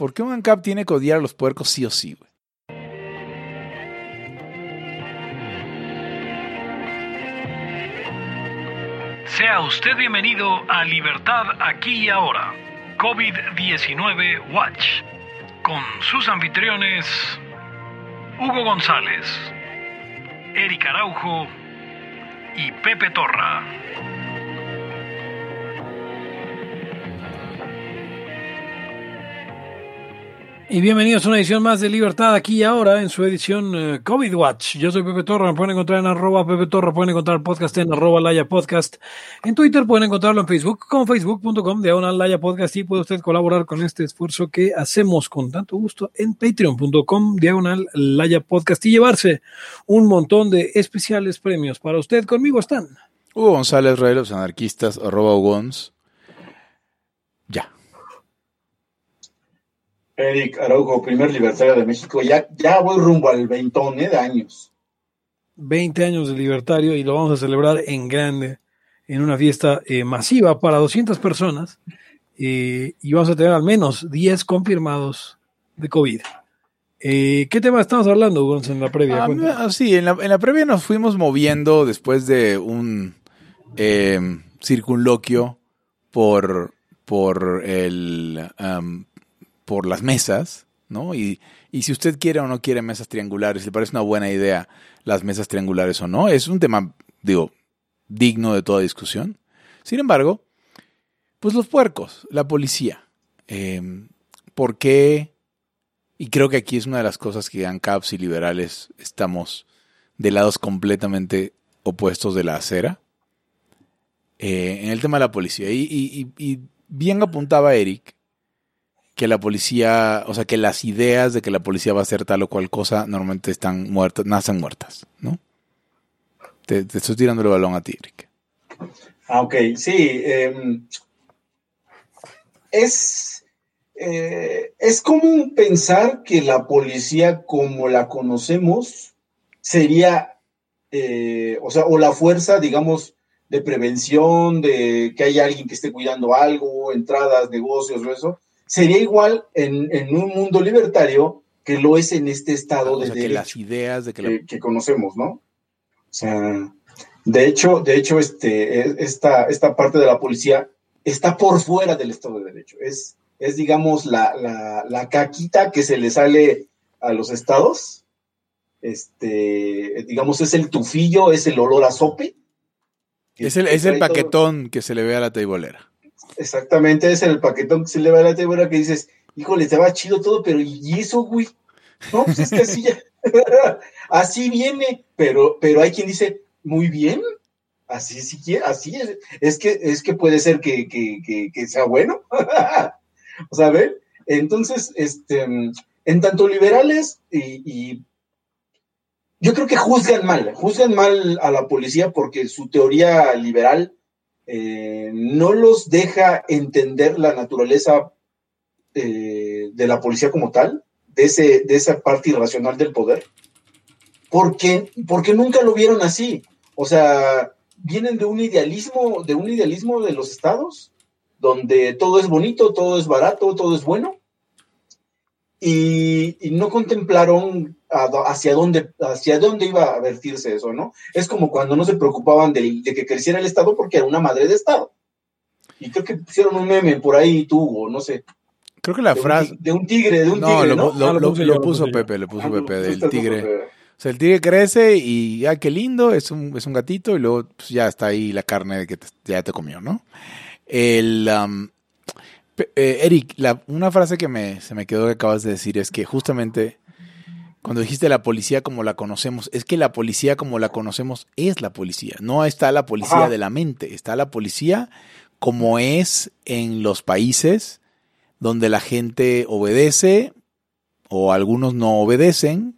¿Por qué un ANCAP tiene que odiar a los puercos sí o sí, güey? Sea usted bienvenido a Libertad aquí y ahora, COVID-19 Watch, con sus anfitriones Hugo González, Eric Araujo y Pepe Torra. Y bienvenidos a una edición más de Libertad aquí y ahora en su edición eh, COVID Watch. Yo soy Pepe Torra, me pueden encontrar en arroba Pepe Torra, pueden encontrar el podcast en arroba Laya Podcast. En Twitter pueden encontrarlo en Facebook como facebook.com diagonal Laya Podcast y puede usted colaborar con este esfuerzo que hacemos con tanto gusto en patreon.com diagonal Laya Podcast y llevarse un montón de especiales premios para usted. Conmigo están Hugo González, Rey los anarquistas, arroba Ugons. Eric Araujo, primer libertario de México. Ya, ya voy rumbo al veintón ¿eh? de años. 20 años de libertario y lo vamos a celebrar en grande, en una fiesta eh, masiva para 200 personas eh, y vamos a tener al menos 10 confirmados de COVID. Eh, ¿Qué tema estamos hablando, Gonz, en la previa? Ah, ah, sí, en la, en la previa nos fuimos moviendo después de un eh, circunloquio por, por, el, por las mesas, ¿no? Y, y si usted quiere o no quiere mesas triangulares, le parece una buena idea las mesas triangulares o no, es un tema, digo, digno de toda discusión. Sin embargo, pues los puercos, la policía. Eh, ¿Por qué? Y creo que aquí es una de las cosas que ANCAPs y liberales estamos de lados completamente opuestos de la acera. Eh, en el tema de la policía. Y bien apuntaba Eric que la policía, o sea, que las ideas de que la policía va a hacer tal o cual cosa normalmente están muertas, nacen muertas, ¿no? Te, te estoy tirando el balón a ti, Eric. Ah, ok, sí. em, es, eh, es común pensar que la policía como la conocemos sería, eh, o sea, o la fuerza, digamos, de prevención, de que haya alguien que esté cuidando algo, entradas, negocios o eso, sería igual en, en un mundo libertario que lo es en este estado O de sea, que derecho las ideas de que la que, que conocemos, ¿no? O sea, de hecho, de hecho, este, e- esta, esta parte de la policía está por fuera del Estado de Derecho. Es, es digamos, la, la, la caquita que se le sale a los estados. Este, digamos, es el tufillo, es el olor a sope. que- Es el, que es el todo- paquetón que se le ve a la teibolera. Exactamente, es el paquetón que se le va a la tebra que dices, híjole, va chido todo, pero ¿y eso, güey? No, pues es que así ya, así viene, pero, pero hay quien dice, muy bien, así sí quiere, así es, es que, es que puede ser que, que, que, que sea bueno. o sea. Entonces, este, en tanto liberales y yo creo que juzgan mal, juzgan mal a la policía porque su teoría liberal eh, no los deja entender la naturaleza eh, de la policía como tal, de, ese, de esa parte irracional del poder, porque, porque nunca lo vieron así. O sea, vienen de un idealismo, de un idealismo de los estados, donde todo es bonito, todo es barato, todo es bueno, y, y no contemplaron a- hacia dónde, hacia dónde iba a vertirse eso, ¿no? Es como cuando no se preocupaban de, de que creciera el Estado porque era una madre de Estado. Y creo que pusieron un meme por ahí tú, o no sé, Creo que la de, frase... un, de un tigre, de un No, tigre, lo, ¿no? lo- Ah, lo lo- puse lo puso. Pepe, lo puso Ah, lo Pepe, del tigre. Pepe. O sea, el tigre crece y ya qué lindo, es un, es un gatito y luego pues, ya está ahí la carne de que te- ya te comió, ¿no? El, pe- eh, Eric, la- una frase que me, se me quedó que acabas de decir es que justamente cuando dijiste la policía como la conocemos, es que la policía como la conocemos es la policía. No está la policía Ajá. de la mente, está la policía como es en los países donde la gente obedece o algunos no obedecen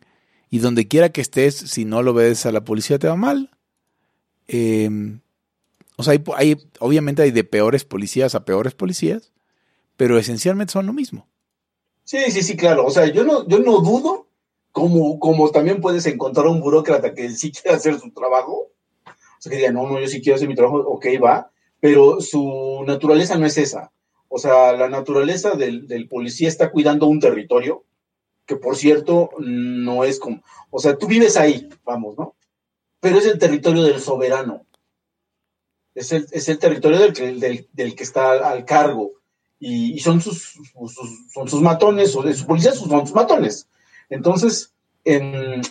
y donde quiera que estés, si no lo obedeces a la policía te va mal. Eh, o sea, hay, hay- obviamente hay de peores policías a peores policías, pero esencialmente son lo mismo. Sí, sí, sí, claro. O sea, yo no, yo no dudo, como, como también puedes encontrar un burócrata que sí quiere hacer su trabajo. O sea, que diga, no, no, yo sí quiero hacer mi trabajo, ok, va, pero su naturaleza no es esa. O sea, la naturaleza del, policía está cuidando un territorio que, por cierto, no es como, o sea, tú vives ahí, vamos, ¿no? Pero es el territorio del soberano. Es el, es el territorio del que, del, del que está al cargo. Y, y, son, sus, sus, son sus matones, o de su policía son sus matones. Entonces, en,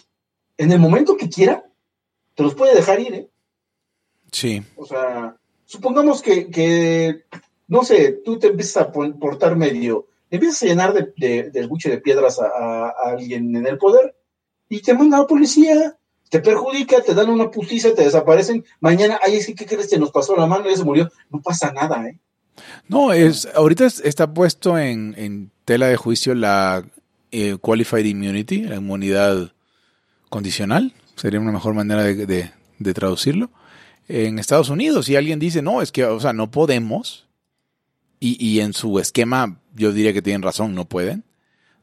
en el momento que quiera, te los puede dejar ir, ¿eh? Sí. O sea, supongamos que, que no sé, tú te empiezas a portar medio, empiezas a llenar de, de, del buche de piedras a, a, a, alguien en el poder y te manda a la policía, te perjudica, te dan una putiza, te desaparecen. Mañana, ay, es que, ¿qué crees? Se nos pasó la mano, ya se murió. No pasa nada, ¿eh? No, es, ahorita está puesto en, tela de juicio la eh, Qualified Immunity, la inmunidad condicional, sería una mejor manera de, traducirlo. En Estados Unidos, si alguien dice, no, es que, o sea, no podemos, y, y, en su esquema yo diría que tienen razón, no pueden.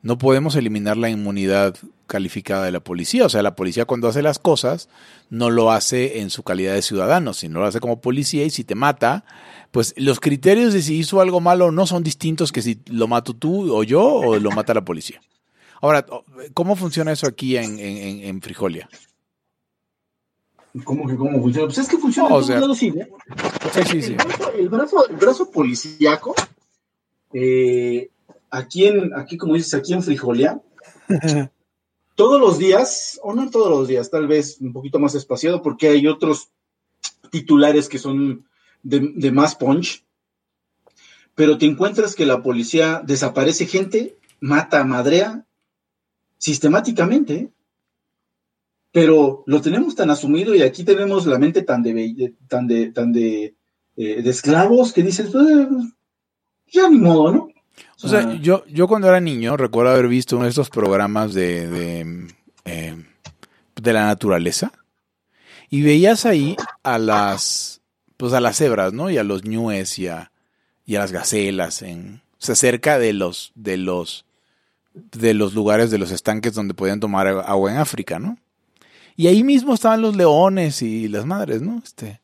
No podemos eliminar la inmunidad calificada de la policía. O sea, la policía cuando hace las cosas no lo hace en su calidad de ciudadano, sino lo hace como policía y si te mata, pues los criterios de si hizo algo malo no son distintos que si lo mato tú o yo o lo mata la policía. Ahora, ¿cómo funciona eso aquí en, en, en Frijolia? ¿Cómo que cómo funciona? Pues es que funciona no, en todos lados, sí, ¿eh? sí, sí, sí. El brazo, el brazo, el brazo policíaco, eh, aquí en, aquí como dices, aquí en Frijolia, todos los días, o no todos los días, tal vez un poquito más espaciado, porque hay otros titulares que son de, más punch, pero te encuentras que la policía desaparece gente, mata, madrea, sistemáticamente, ¿eh? pero lo tenemos tan asumido y aquí tenemos la mente tan de tan eh, de esclavos que dices pues, ya ni modo no o sea, yo yo cuando era niño recuerdo haber visto uno de estos programas de de, eh, de la naturaleza y veías ahí a las pues a las cebras no y a los ñues y a y a las gacelas en o sea, cerca de los de los de los lugares de los estanques donde podían tomar agua en África no y ahí mismo estaban los leones y las madres, ¿no? Este.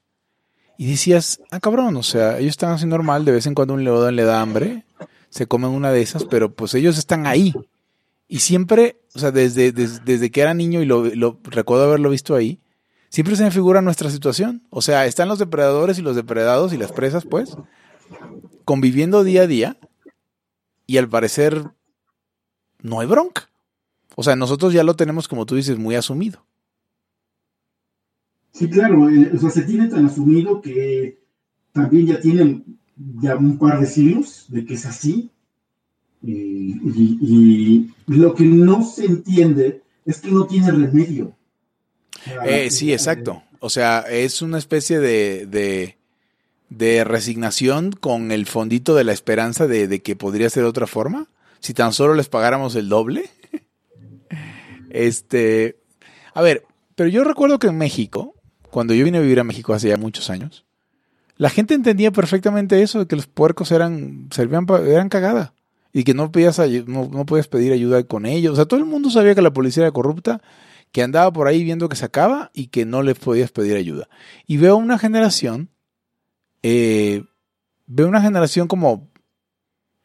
Y decías, ah, cabrón, o sea, ellos están así normal, de vez en cuando un león le da hambre, se comen una de esas, pero pues ellos están ahí. Y siempre, o sea, desde, desde, desde que era niño y lo, recuerdo haberlo visto ahí, siempre se me figura nuestra situación. O sea, están los depredadores y los depredados y las presas, pues, conviviendo día a día, y al parecer no hay bronca. O sea, nosotros ya lo tenemos, como tú dices, muy asumido. Sí, claro, eh, o sea, se tiene tan asumido que también ya tienen ya un par de siglos de que es así. Y, lo que no se entiende es que no tiene remedio. Eh, sí, exacto. O sea, es una especie de, de, de, resignación con el fondito de la esperanza de, de que podría ser de otra forma. Si tan solo les pagáramos el doble. este, a ver, pero yo recuerdo que en México, cuando yo vine a vivir a México hace ya muchos años, la gente entendía perfectamente eso, de que los puercos eran, servían, eran cagada. Y que no podías, no, no podías pedir ayuda con ellos. O sea, todo el mundo sabía que la policía era corrupta, que andaba por ahí viendo que sacaba y que no les podías pedir ayuda. Y veo una generación, eh, veo una generación como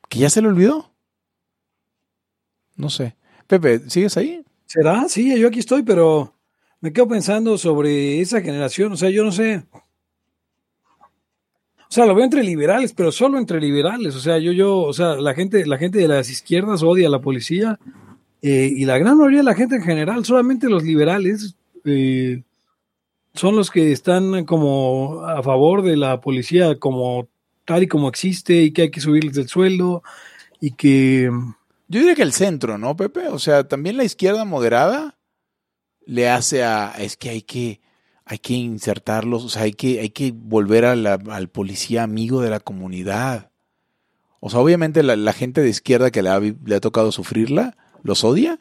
que ya se le olvidó. No sé. Pepe, ¿sigues ahí? ¿Será? Sí, yo aquí estoy, pero me quedo pensando sobre esa generación, o sea, yo no sé. O sea, lo veo entre liberales, pero solo entre liberales. O sea, yo, yo, o sea, la gente, la gente de las izquierdas odia a la policía eh, y la gran mayoría de la gente en general, solamente los liberales eh, son los que están como a favor de la policía como tal y como existe y que hay que subirles el sueldo y que... Yo diría que el centro, ¿no, Pepe? O sea, también la izquierda moderada le hace a, es que hay que, hay que insertarlos, o sea, hay que, hay que volver a la, al policía amigo de la comunidad. O sea, obviamente la, la gente de izquierda que le ha, le ha, tocado sufrirla, los odia,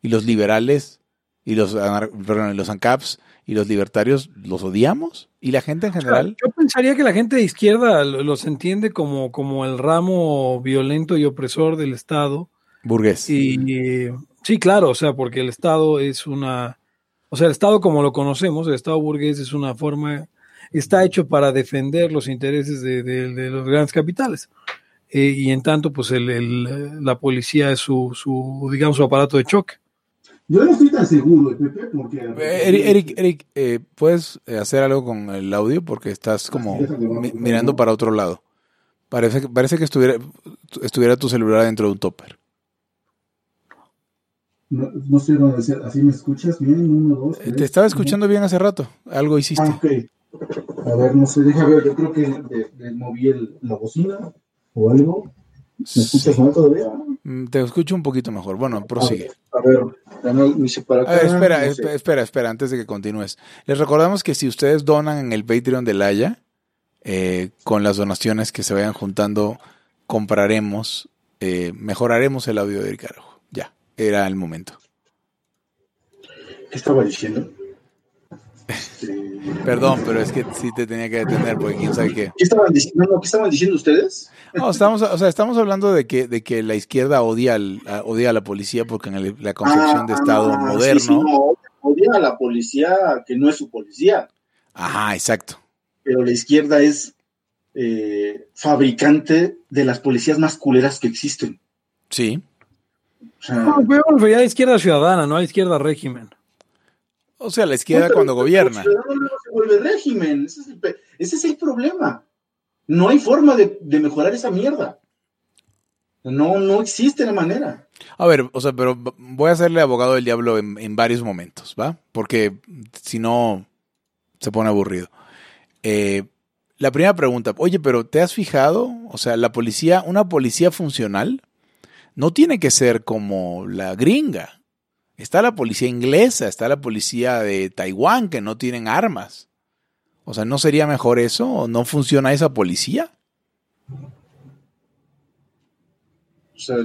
y los liberales, y los, perdón, los ANCAPs, y los libertarios los odiamos, y la gente en general. Yo pensaría que la gente de izquierda los entiende como, como el ramo violento y opresor del Estado. Burgués. Y sí, claro, o sea, porque el Estado es una o sea, el Estado como lo conocemos, el Estado burgués es una forma, está hecho para defender los intereses de, de, de los grandes capitales. eh, y en tanto, pues el, el, la policía es su, su, digamos, su aparato de choque. Yo no estoy tan seguro, Pepe, porque... Eh, Eric, Eric, Eric eh, ¿puedes hacer algo con el audio? Porque estás como mi- mirando para otro lado. Parece, que- parece que estuviera, estuviera tu celular dentro de un topper. No, no sé dónde hacer. ¿Así me escuchas bien? Uno, dos, Eh, tres, Te estaba escuchando bien hace rato. Algo hiciste. Ah, ok. A ver, no sé, deja ver. Yo creo que moví el- la bocina o algo. ¿Me escuchas mal todavía? Mm, Te escucho un poquito mejor. Bueno, prosigue. A ver, ya no me hice para A acá. ver, espera, no sé. espera, espera, espera, antes de que continúes. Les recordamos que si ustedes donan en el Patreon de Laia, eh, con las donaciones que se vayan juntando, compraremos, eh, mejoraremos el audio de. Ya, era el momento. ¿Qué estaba diciendo? Este, Perdón, pero es que sí te tenía que detener porque quién sabe qué. ¿Qué estaban diciendo? No, ¿Qué estaban diciendo ustedes? No, estamos, o sea, estamos hablando de que, de que la izquierda odia, al- a, odia a la policía porque en el- la concepción de Estado Ah, moderno. sí, sí, no, odia a la policía que no es su policía, Ajá, exacto. pero la izquierda es eh, fabricante de las policías más culeras que existen. Sí. O sea, No, ya izquierda ciudadana, no a izquierda régimen. O sea, la izquierda cuando gobierna. el ciudadano luego se vuelve régimen. Ese es el, ese es el problema. No hay forma de, de mejorar esa mierda. No, no existe la manera. A ver, o sea, pero voy a hacerle abogado del diablo en, en varios momentos, ¿va? Porque si no, se pone aburrido. Eh, la primera pregunta, oye, pero ¿te has fijado? O sea, la policía, una policía funcional, no tiene que ser como la gringa. Está la policía inglesa, está la policía de Taiwán, que no tienen armas. O sea, ¿no sería mejor eso? ¿O no funciona esa policía? O sea,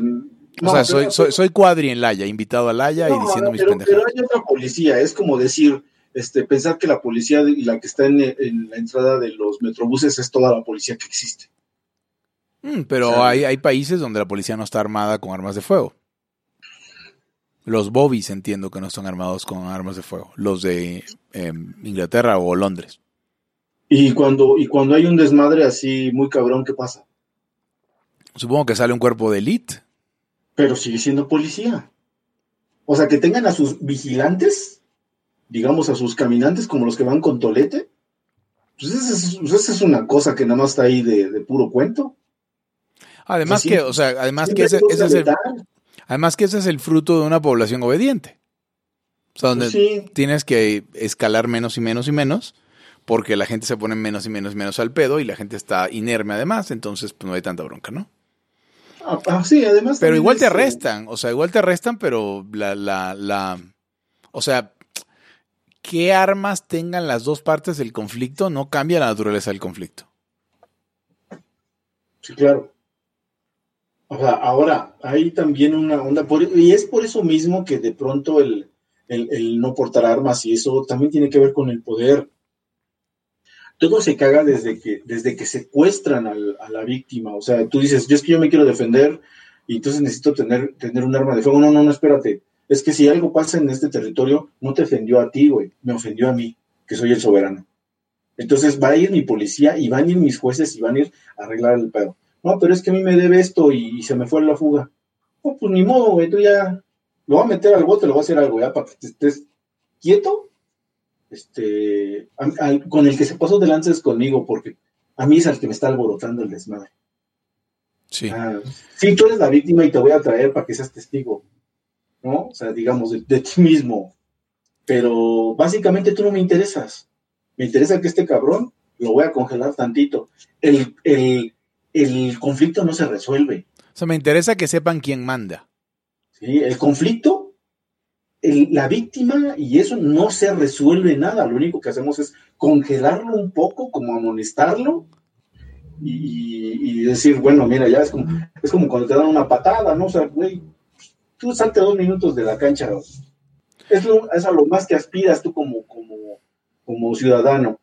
O soy, soy, soy cuadri en Laya, invitado a Laya y diciendo mis pendejadas. pero hay otra policía, es como decir, este, pensar que la policía y la que está en, en la entrada de los metrobuses es toda la policía que existe. Mm, pero O sea, hay, hay países donde la policía no está armada con armas de fuego. Los bobbies entiendo que no están armados con armas de fuego. Los de eh, Inglaterra o Londres. Y cuando, y cuando hay un desmadre así muy cabrón, ¿qué pasa? Supongo que sale un cuerpo de élite. Pero sigue siendo policía. O sea, que tengan a sus vigilantes, digamos a sus caminantes como los que van con tolete, pues esa es, esa es una cosa que nada más está ahí de, de puro cuento. Además Sí, que, o sea, además que ese, es el, además que ese es el fruto de una población obediente. O sea, donde Pues sí, tienes que escalar menos y menos y menos porque la gente se pone menos y menos y menos al pedo y la gente está inerme además, entonces pues no hay tanta bronca, ¿no? Ah, ah, sí, además. Pero igual te es, arrestan, o sea, igual te arrestan, pero la, la, la, o sea, qué armas tengan las dos partes del conflicto no cambia la naturaleza del conflicto. Sí, claro. O sea, ahora hay también una onda, por- y es por eso mismo que de pronto el, el- el no portar armas y eso también tiene que ver con el poder. Todo se caga desde que, desde que secuestran al- a la víctima. O sea, tú dices, yo es que yo me quiero defender y entonces necesito tener, tener un arma de fuego. No, no, no, espérate. Es que si algo pasa en este territorio, no te ofendió a ti, güey, me ofendió a mí, que soy el soberano. Entonces va a ir mi policía y van a ir mis jueces y van a ir a arreglar el pedo. No, pero es que a mí me debe esto y, y se me fue la fuga. No, pues ni modo, güey, tú ya lo voy a meter al bote, lo voy a hacer algo ya para que te estés quieto. Este, a- con el que se pasó de lances conmigo, porque a mí es al que me está alborotando el desmadre. Sí. Ah, sí, tú eres la víctima y te voy a traer para que seas testigo, ¿no? O sea, digamos, de, de ti mismo. Pero básicamente tú no me interesas. Me interesa que este cabrón lo voy a congelar tantito. El, el, el conflicto no se resuelve. O sea, me interesa que sepan quién manda. ¿sí? El conflicto, el- la víctima y eso no se resuelve nada. Lo único que hacemos es congelarlo un poco, como amonestarlo y, y decir, bueno, mira, ya es como, es como cuando te dan una patada, ¿no? O sea, güey, tú salte dos minutos de la cancha. Es, lo, es a lo más que aspiras tú como, como, como ciudadano.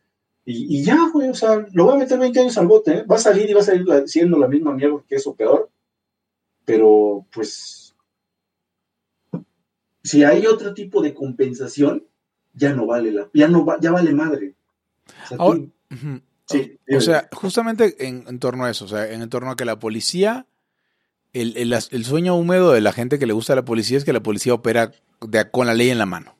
Y, y ya, güey, o sea, lo voy a meter 20 años al bote, ¿eh? Va a salir y va a salir siendo la misma mierda que eso peor. Pero, pues, si hay otro tipo de compensación, ya no vale la, ya no va, ya vale madre. O sea, tú-. Sí, O sea, justamente en, en torno a eso, o sea, en torno a que la policía, el, el- el sueño húmedo de la gente que le gusta a la policía es que la policía opera de- con la ley en la mano.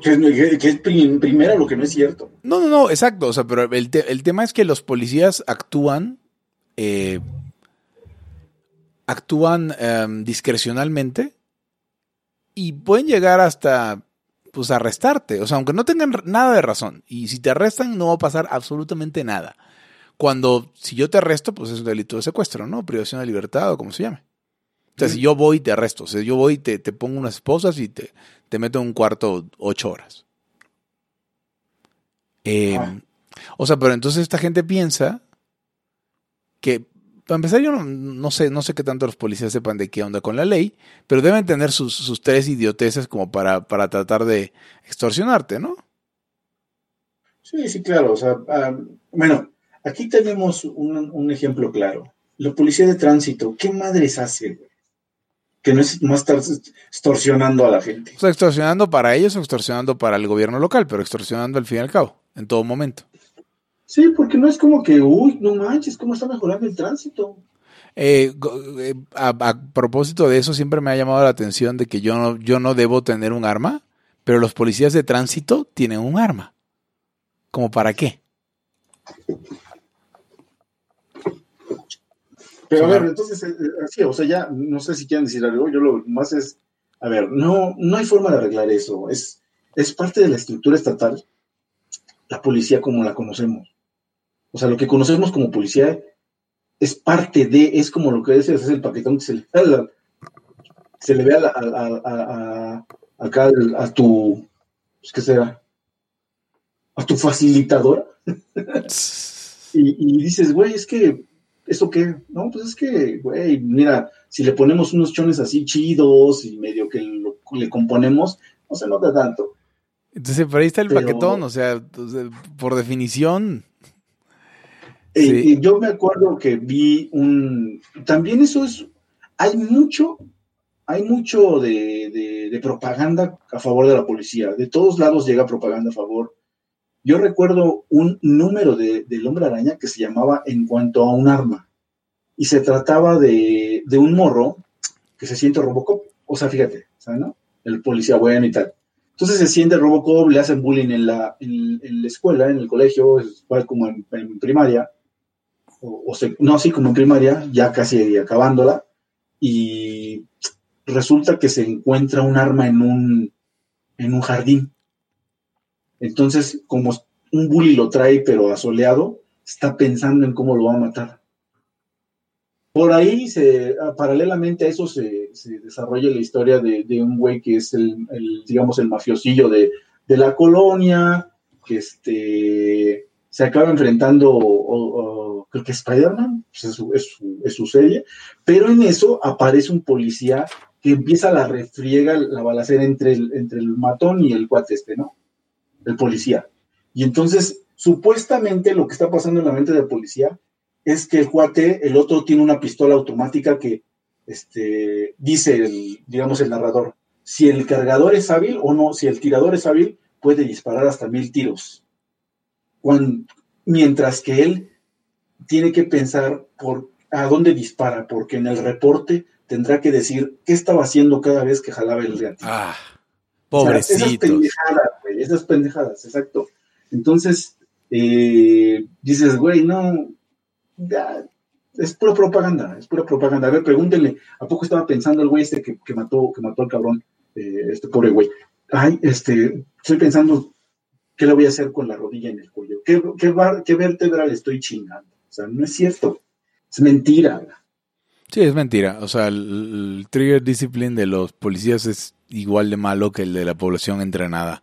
Que, es- prim- primero lo que no es cierto. No, no, no, exacto. O sea, pero el, el tema es que los policías actúan, eh, actúan em, discrecionalmente y pueden llegar hasta, pues, arrestarte. O sea, aunque no tengan nada de razón. Y si te arrestan, no va a pasar absolutamente nada. Cuando, si yo te arresto, pues es un delito de secuestro, ¿no? Privación de libertad o como se llame. O sea, si yo voy y te arresto, o sea, yo voy y te, te pongo unas esposas y te, te meto en un cuarto ocho horas. Eh, Ah. O sea, pero entonces esta gente piensa que, para empezar, yo no, no sé, no sé qué tanto los policías sepan de qué onda con la ley, pero deben tener sus, sus tres idioteces como para, para tratar de extorsionarte, ¿no? Sí, sí, claro. O sea, ah, bueno, aquí tenemos un, un ejemplo claro. La policía de tránsito, ¿qué madres hace, güey? Que no es más estar extorsionando a la gente. O sea, extorsionando para ellos o extorsionando para el gobierno local, pero extorsionando al fin y al cabo, en todo momento. Sí, porque no es como que, uy, no manches, ¿cómo está mejorando el tránsito? Eh, eh, a, a propósito de eso, siempre me ha llamado la atención de que yo no, yo no debo tener un arma, pero los policías de tránsito tienen un arma. ¿Como para qué? Pero a ver, entonces, eh, eh, así, o sea, ya, no sé si quieren decir algo, yo lo más es, a ver, no, no hay forma de arreglar eso, es, es parte de la estructura estatal, la policía como la conocemos. O sea, lo que conocemos como policía es parte de, es como lo que dices, es el paquetón que se le la- se le ve a, la- a- a- a- a- acá al- a tu, pues, ¿qué será? A tu facilitadora. Y, y dices, güey, es que, ¿eso qué? No, pues es que, güey, mira, si le ponemos unos chones así chidos y medio que lo- le componemos, no se nota tanto. Entonces, por ahí está el Pero- paquetón, o sea, por definición. Eh, Sí. yo me acuerdo que vi un... También eso es... Hay mucho, hay mucho de, de- de propaganda a favor de la policía. De todos lados llega propaganda a favor. Yo recuerdo un número de, del hombre araña que se llamaba En cuanto a un arma. Y se trataba de, de un morro que se siente Robocop. O sea, fíjate, ¿sabes, no? El policía bueno y tal. Entonces se siente Robocop, le hacen bullying en la, en, la escuela, en el colegio, igual como en, primaria, o, o no así como en primaria, ya casi acabándola, y resulta que se encuentra un arma en un, en un jardín. Entonces, como un bully lo trae, pero asoleado, está pensando en cómo lo va a matar. Por ahí, se, ah, paralelamente a eso, se, se desarrolla la historia de, de un güey que es el, el, digamos, el mafiosillo de, de la colonia, que este, se acaba enfrentando, o- o- creo que Spider-Man, pues es, su, es es su serie, pero en eso aparece un policía que empieza la refriega, la balacera entre el, entre el matón y el cuate este, ¿no? El policía. Y entonces, supuestamente lo que está pasando en la mente del policía es que el cuate, el otro tiene una pistola automática que este, dice, el, digamos, el narrador, si el cargador es hábil o no, si el tirador es hábil, puede disparar hasta mil tiros. Cuan- mientras que él tiene que pensar por a dónde dispara, porque en el reporte tendrá que decir qué estaba haciendo cada vez que jalaba el gatillo. Ah, O sea, esas pobrecitos. pendejadas, güey, esas pendejadas, exacto. Entonces, eh, dices, güey, no, ya, es pura propaganda, es pura propaganda. A ver, pregúntenle, ¿a poco estaba pensando el güey este que, que mató, que mató al cabrón, eh, este pobre güey? Ay, este, estoy pensando, ¿qué le voy a hacer con la rodilla en el cuello? ¿Qué, qué, bar- le estoy chingando? O sea, no es cierto, es mentira. Sí, es mentira. O sea, el trigger discipline de los policías es igual de malo que el de la población entrenada.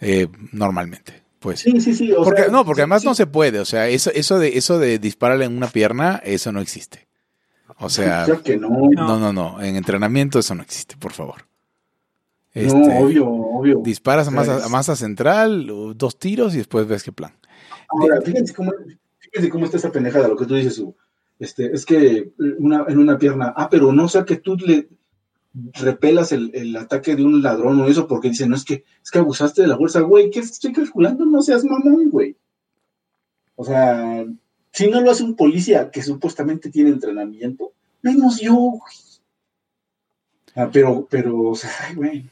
Eh, normalmente, pues. Sí, sí, sí. O Porque, sea, no, porque sí, además sí. no se puede. O sea, eso, eso de eso de dispararle en una pierna, eso no existe. O sea, que no, no, no, no. En entrenamiento eso no existe, por favor. Este, no, obvio, obvio. Disparas a O sea, masa, a masa central, o dos tiros y después ves qué plan. Ahora, fíjense cómo, fíjense cómo está esa pendejada, lo que tú dices. Este, es que una, en una pierna, ah, pero no sea que tú le repelas el, el ataque de un ladrón o eso, porque dicen, no es que, es que abusaste de la fuerza, güey, ¿qué estoy calculando? No seas mamón, güey. O sea, si no lo hace un policía que supuestamente tiene entrenamiento, menos yo, güey. Ah, pero, pero, o sea, ay, güey.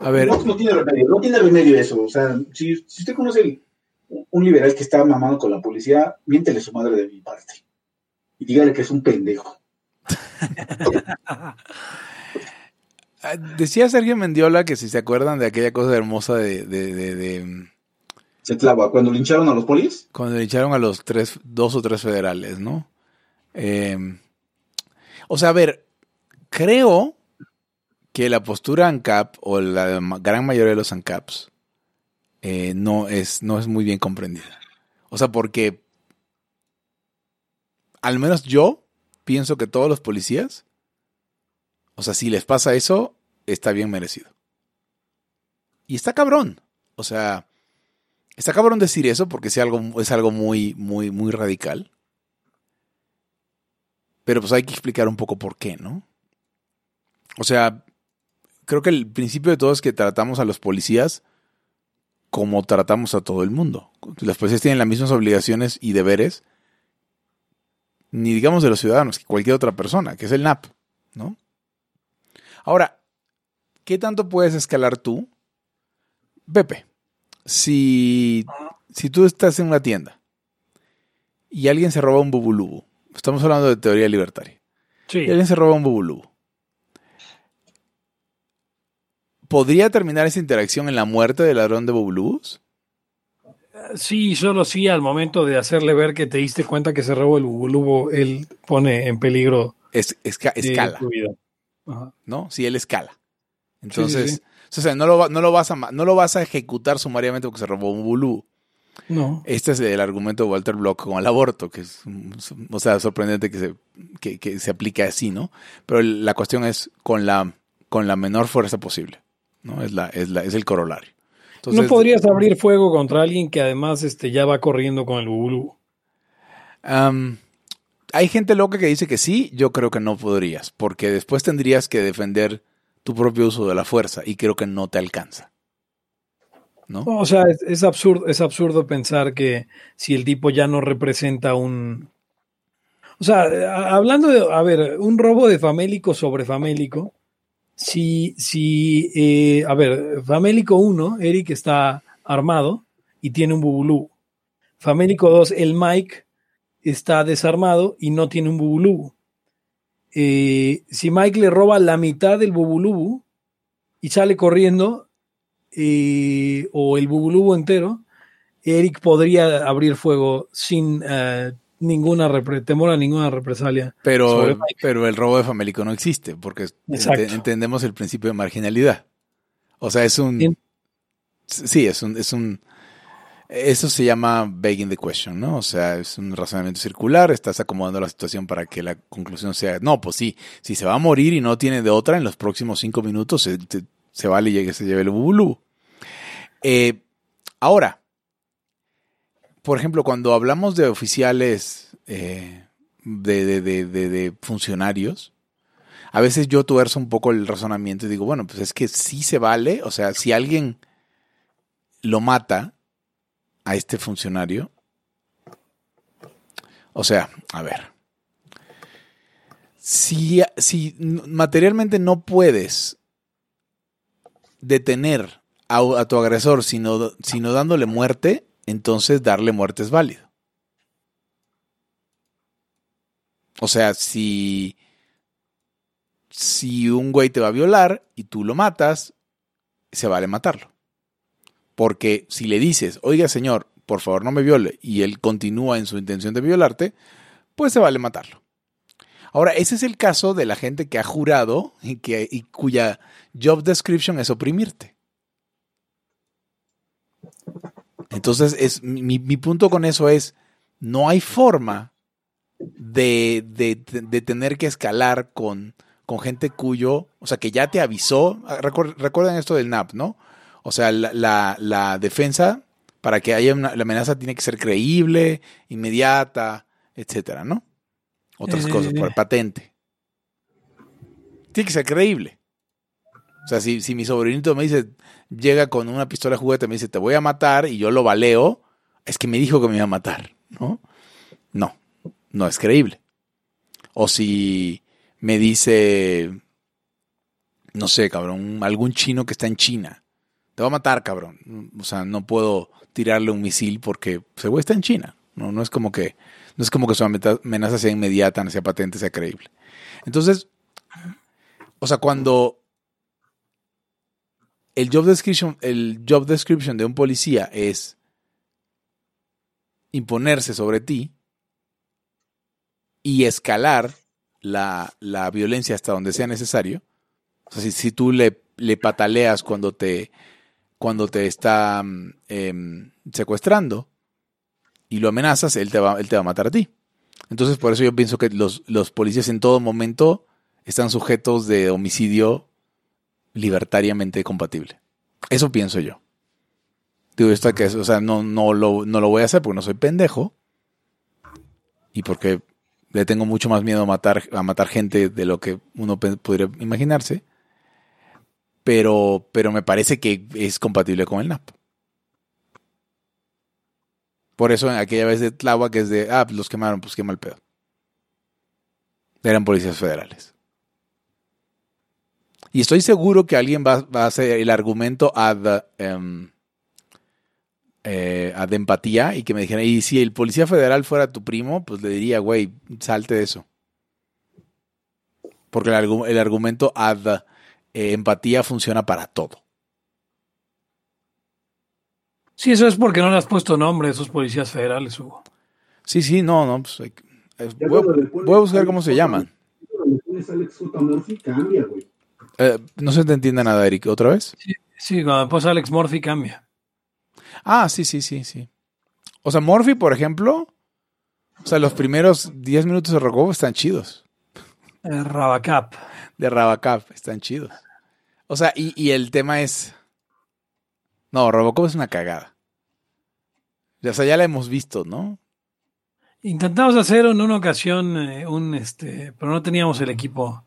A ver, No, no tiene remedio, no tiene remedio eso. O sea, si, si usted conoce el- un liberal que está mamado con la policía, miéntele su madre de mi parte. Y dígale que es un pendejo. Ah, decía Sergio Mendiola que si se acuerdan de aquella cosa hermosa de, de- de- de, Se clava. Cuando lincharon a los polis, cuando le echaron a los tres, dos o tres federales, ¿no? Eh, o sea, a ver, creo que la postura ANCAP o la gran mayoría de los ANCAPs eh, no, es, no es muy bien comprendida. O sea, porque al menos yo pienso que todos los policías, o sea, si les pasa eso, está bien merecido. Y está cabrón. O sea, está cabrón decir eso porque es algo, es algo muy, muy, muy radical. Pero pues hay que explicar un poco por qué, ¿no? O sea, creo que el principio de todo es que tratamos a los policías como tratamos a todo el mundo. Los policías tienen las mismas obligaciones y deberes, ni digamos de los ciudadanos, que cualquier otra persona, que es el NAP, ¿no? Ahora, ¿qué tanto puedes escalar tú? Pepe, si, si tú estás en una tienda y alguien se roba un bubulubu, estamos hablando de teoría libertaria, Sí. y alguien se roba un bubulubu, ¿podría terminar esa interacción en la muerte del ladrón de bubulubus? Sí, solo sí al momento de hacerle ver que te diste cuenta que se robó el bubulubo, él pone en peligro Es, esca- eh, escala, tu vida. Ajá. ¿no? Si él escala. Entonces, sí. o sea, no lo, no, lo vas a, no lo vas a ejecutar sumariamente porque se robó un bubulubu. No. Este es el argumento de Walter Block con el aborto, que es, o sea, sorprendente que se, que, que se aplique así, ¿no? Pero la cuestión es con la, con la menor fuerza posible, ¿no? Es, la, es, la, es el corolario. Entonces, no podrías abrir fuego contra alguien que además este, ya va corriendo con el bubulubo. am, hay gente loca que dice que sí, yo creo que no podrías, porque después tendrías que defender tu propio uso de la fuerza y creo que no te alcanza. ¿No? O sea, es, es absurdo, es absurdo pensar que si el tipo ya no representa un. O sea, hablando de, a ver, un robo de famélico sobre famélico, si, si eh, a ver, famélico 1, Eric está armado y tiene un bubulú. Famélico 2, el Mike está desarmado y no tiene un bubulú. Eh, si Mike le roba la mitad del bubulubu y sale corriendo, eh, o el bubulubo entero, Eric podría abrir fuego sin ninguna repre- temor a ninguna represalia. Pero, pero el robo de famélico no existe, porque entendemos el principio de marginalidad. O sea, es un... Sí, es un, es un... Eso se llama begging the question, ¿no? O sea, es un razonamiento circular, estás acomodando la situación para que la conclusión sea, no, pues sí, si se va a morir y no tiene de otra, en los próximos cinco minutos se, se vale y se lleve el bubulú. Eh, ahora, por ejemplo, cuando hablamos de oficiales eh, de, de- de- de- funcionarios, a veces yo tuerzo un poco el razonamiento y digo, bueno, pues es que sí se vale, o sea, si alguien lo mata a este funcionario, o sea, a ver, si, si materialmente no puedes detener a, a tu agresor sino, sino dándole muerte, entonces darle muerte es válido. O sea, si, si un güey te va a violar y tú lo matas, se vale matarlo. Porque si le dices, oiga señor, por favor no me viole, y él continúa en su intención de violarte, pues se vale matarlo. Ahora, ese es el caso de la gente que ha jurado y, que, y cuya job description es oprimirte. Entonces, es, mi, mi punto con eso es, no hay forma de, de, de tener que escalar con, con gente cuyo, o sea, que ya te avisó, recuer- recuerden esto del NAP, ¿no? O sea, la, la, la defensa, para que haya una, la amenaza tiene que ser creíble, inmediata, etcétera, ¿no? Otras Eh. cosas, por patente. Tiene que ser creíble. O sea, si, si mi sobrinito me dice, llega con una pistola juguete, me dice, te voy a matar, y yo lo baleo, es que me dijo que me iba a matar, ¿no? No, no es creíble. O si me dice, no sé, cabrón, algún chino que está en China, te va a matar, cabrón. O sea, no puedo tirarle un misil porque ese güey está en China. No, no es como que, no es como que su amenaza sea inmediata, sea patente, sea creíble. Entonces, o sea, cuando el job description, el job description de un policía es imponerse sobre ti y escalar la, violencia hasta donde sea necesario. O sea, si, tú le, le, pataleas cuando te, cuando te está em, secuestrando y lo amenazas, él te, va, él te va a matar a ti. Entonces, por eso yo pienso que los, los policías en todo momento están sujetos de homicidio libertariamente compatible. Eso pienso yo. Digo, esto que o sea, no, no, lo, no lo voy a hacer porque no soy pendejo. Y porque le tengo mucho más miedo a matar, a matar gente de lo que uno podría imaginarse. Pero, pero me parece que es compatible con el NAP. Por eso en aquella vez de que es de, ah, pues los quemaron, pues qué mal pedo. Eran policías federales. Y estoy seguro que alguien va, a hacer el argumento ad, em, eh, ad empatía y que me dijera, y si el policía federal fuera tu primo, pues le diría, güey, salte de eso. Porque el, argumento ad eh, empatía funciona para todo. Sí, eso es porque no le has puesto nombre a esos policías federales, Hugo. Sí, sí, no, no, pues, eh, voy, a buscar cómo se llaman. Eh, no se te entiende nada, Eric. ¿Otra vez? Sí, sí cuando Alex Murphy cambia. Ah, sí, sí, sí, sí. O sea, Murphy, por ejemplo, o sea, los primeros 10 minutos de Robocop están chidos. De Rabacap. De Rabacap, están chidos. O sea, y, y, el tema es... No, Robocop es una cagada. O sea, ya la hemos visto, ¿no? Intentamos hacer en una ocasión eh, un, este, pero no teníamos el equipo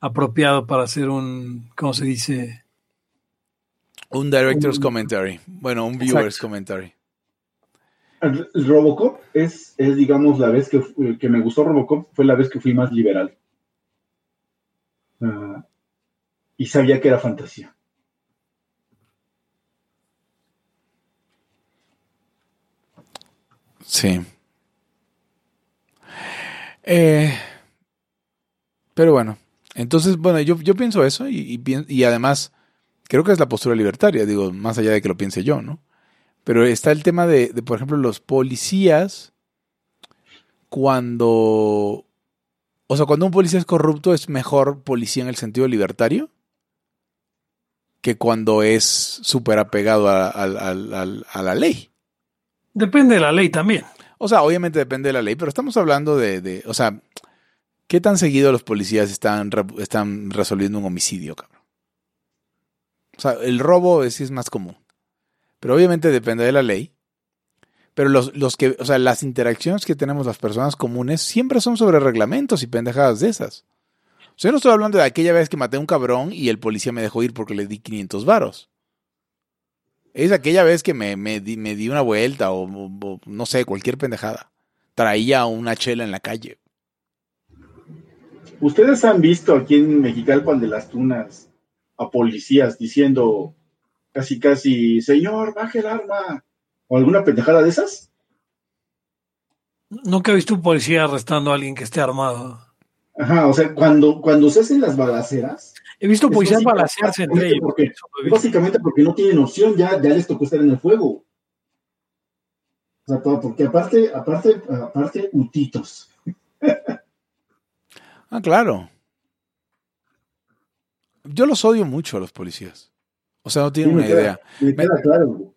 apropiado para hacer un, ¿cómo se dice? Un director's commentary. Bueno, un viewer's commentary. Robocop es, es, digamos, la vez que, que, me gustó Robocop, fue la vez que fui más liberal. Ah, y sabía que era fantasía. Sí. Eh, pero bueno, entonces, bueno, yo, yo pienso eso y, y, además creo que es la postura libertaria, digo, más allá de que lo piense yo, ¿no? Pero está el tema de, por ejemplo, los policías cuando... O sea, cuando un policía es corrupto es mejor policía en el sentido libertario que cuando es súper apegado a, a, la ley. Depende de la ley también. O sea, obviamente depende de la ley, pero estamos hablando de, de o sea, ¿Qué tan seguido los policías están, resolviendo un homicidio, cabrón? O sea, el robo es, más común. Pero obviamente depende de la ley. Pero los, que, o sea, las interacciones que tenemos las personas comunes siempre son sobre reglamentos y pendejadas de esas. O sea, yo no estoy hablando de aquella vez que maté a un cabrón y el policía me dejó ir porque le di 500 varos. Es aquella vez que me, me, di, me di una vuelta o, o, no sé, cualquier pendejada. Traía una chela en la calle. ¿Ustedes han visto aquí en Mexicalpan de las Tunas a policías diciendo casi casi, señor, baje el arma? ¿O alguna pendejada de esas? Nunca he visto un policía arrestando a alguien que esté armado. Ajá, o sea, cuando, cuando se hacen las balaceras. He visto policías balacearse entre ellos. Porque, básicamente porque no tienen opción, ya, ya les tocó estar en el fuego. O sea, todo, porque aparte, aparte, aparte, utitos. Ah, claro. Yo los odio mucho a los policías. O sea, no tienen una idea.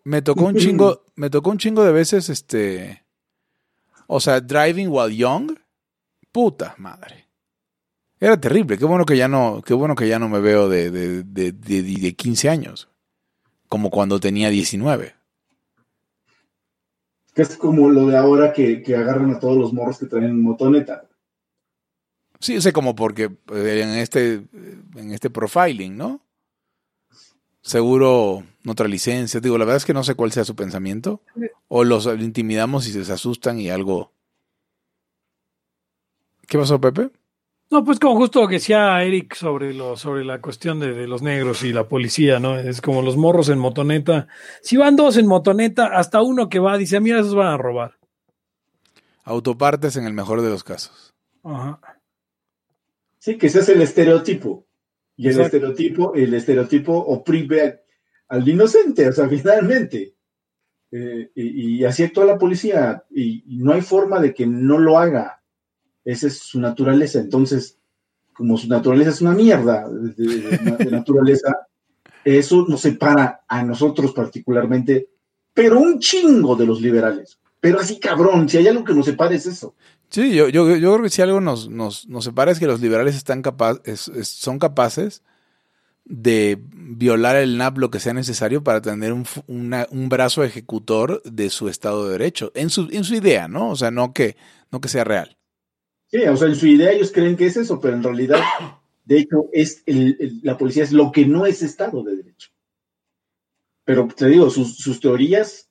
Me, tocó un chingo, me tocó un chingo de veces, este, o sea, driving while young, puta madre. Era terrible. Qué bueno que ya no, qué bueno que ya no me veo de, de, de, de 15 años, como cuando tenía 19. Que es como lo de ahora que, que agarran a todos los morros que traen motoneta. Sí, sé como porque eh, en este, en este profiling, ¿no? Seguro otra licencia. Digo, la verdad es que no sé cuál sea su pensamiento. O los intimidamos y se asustan y algo. ¿Qué pasó, Pepe? No, pues como justo lo que decía Eric sobre lo, sobre la cuestión de, de, los negros y la policía, ¿no? Es como los morros en motoneta. Si van dos en motoneta, hasta uno que va dice, mira, esos van a robar. Autopartes en el mejor de los casos. Ajá. Sí, que ese es el estereotipo. Y el Exacto. estereotipo, el estereotipo oprime al inocente, o sea, finalmente. Eh, y, y, así actúa la policía. Y, y, no hay forma de que no lo haga. Esa es su naturaleza. Entonces, como su naturaleza es una mierda de, de, de naturaleza, eso nos separa a nosotros particularmente, pero un chingo de los liberales. Pero así cabrón, si hay algo que nos separa es eso. Sí, yo, yo, yo creo que si algo nos, nos, nos separa es que los liberales están capaz, son capaces de violar el NAP lo que sea necesario para tener un, un brazo ejecutor de su Estado de Derecho, en su, en su idea, ¿no? O sea, no que, no que sea real. Sí, o sea, en su idea ellos creen que es eso, pero en realidad, de hecho, es la policía es lo que no es Estado de Derecho. Pero te digo, sus, sus teorías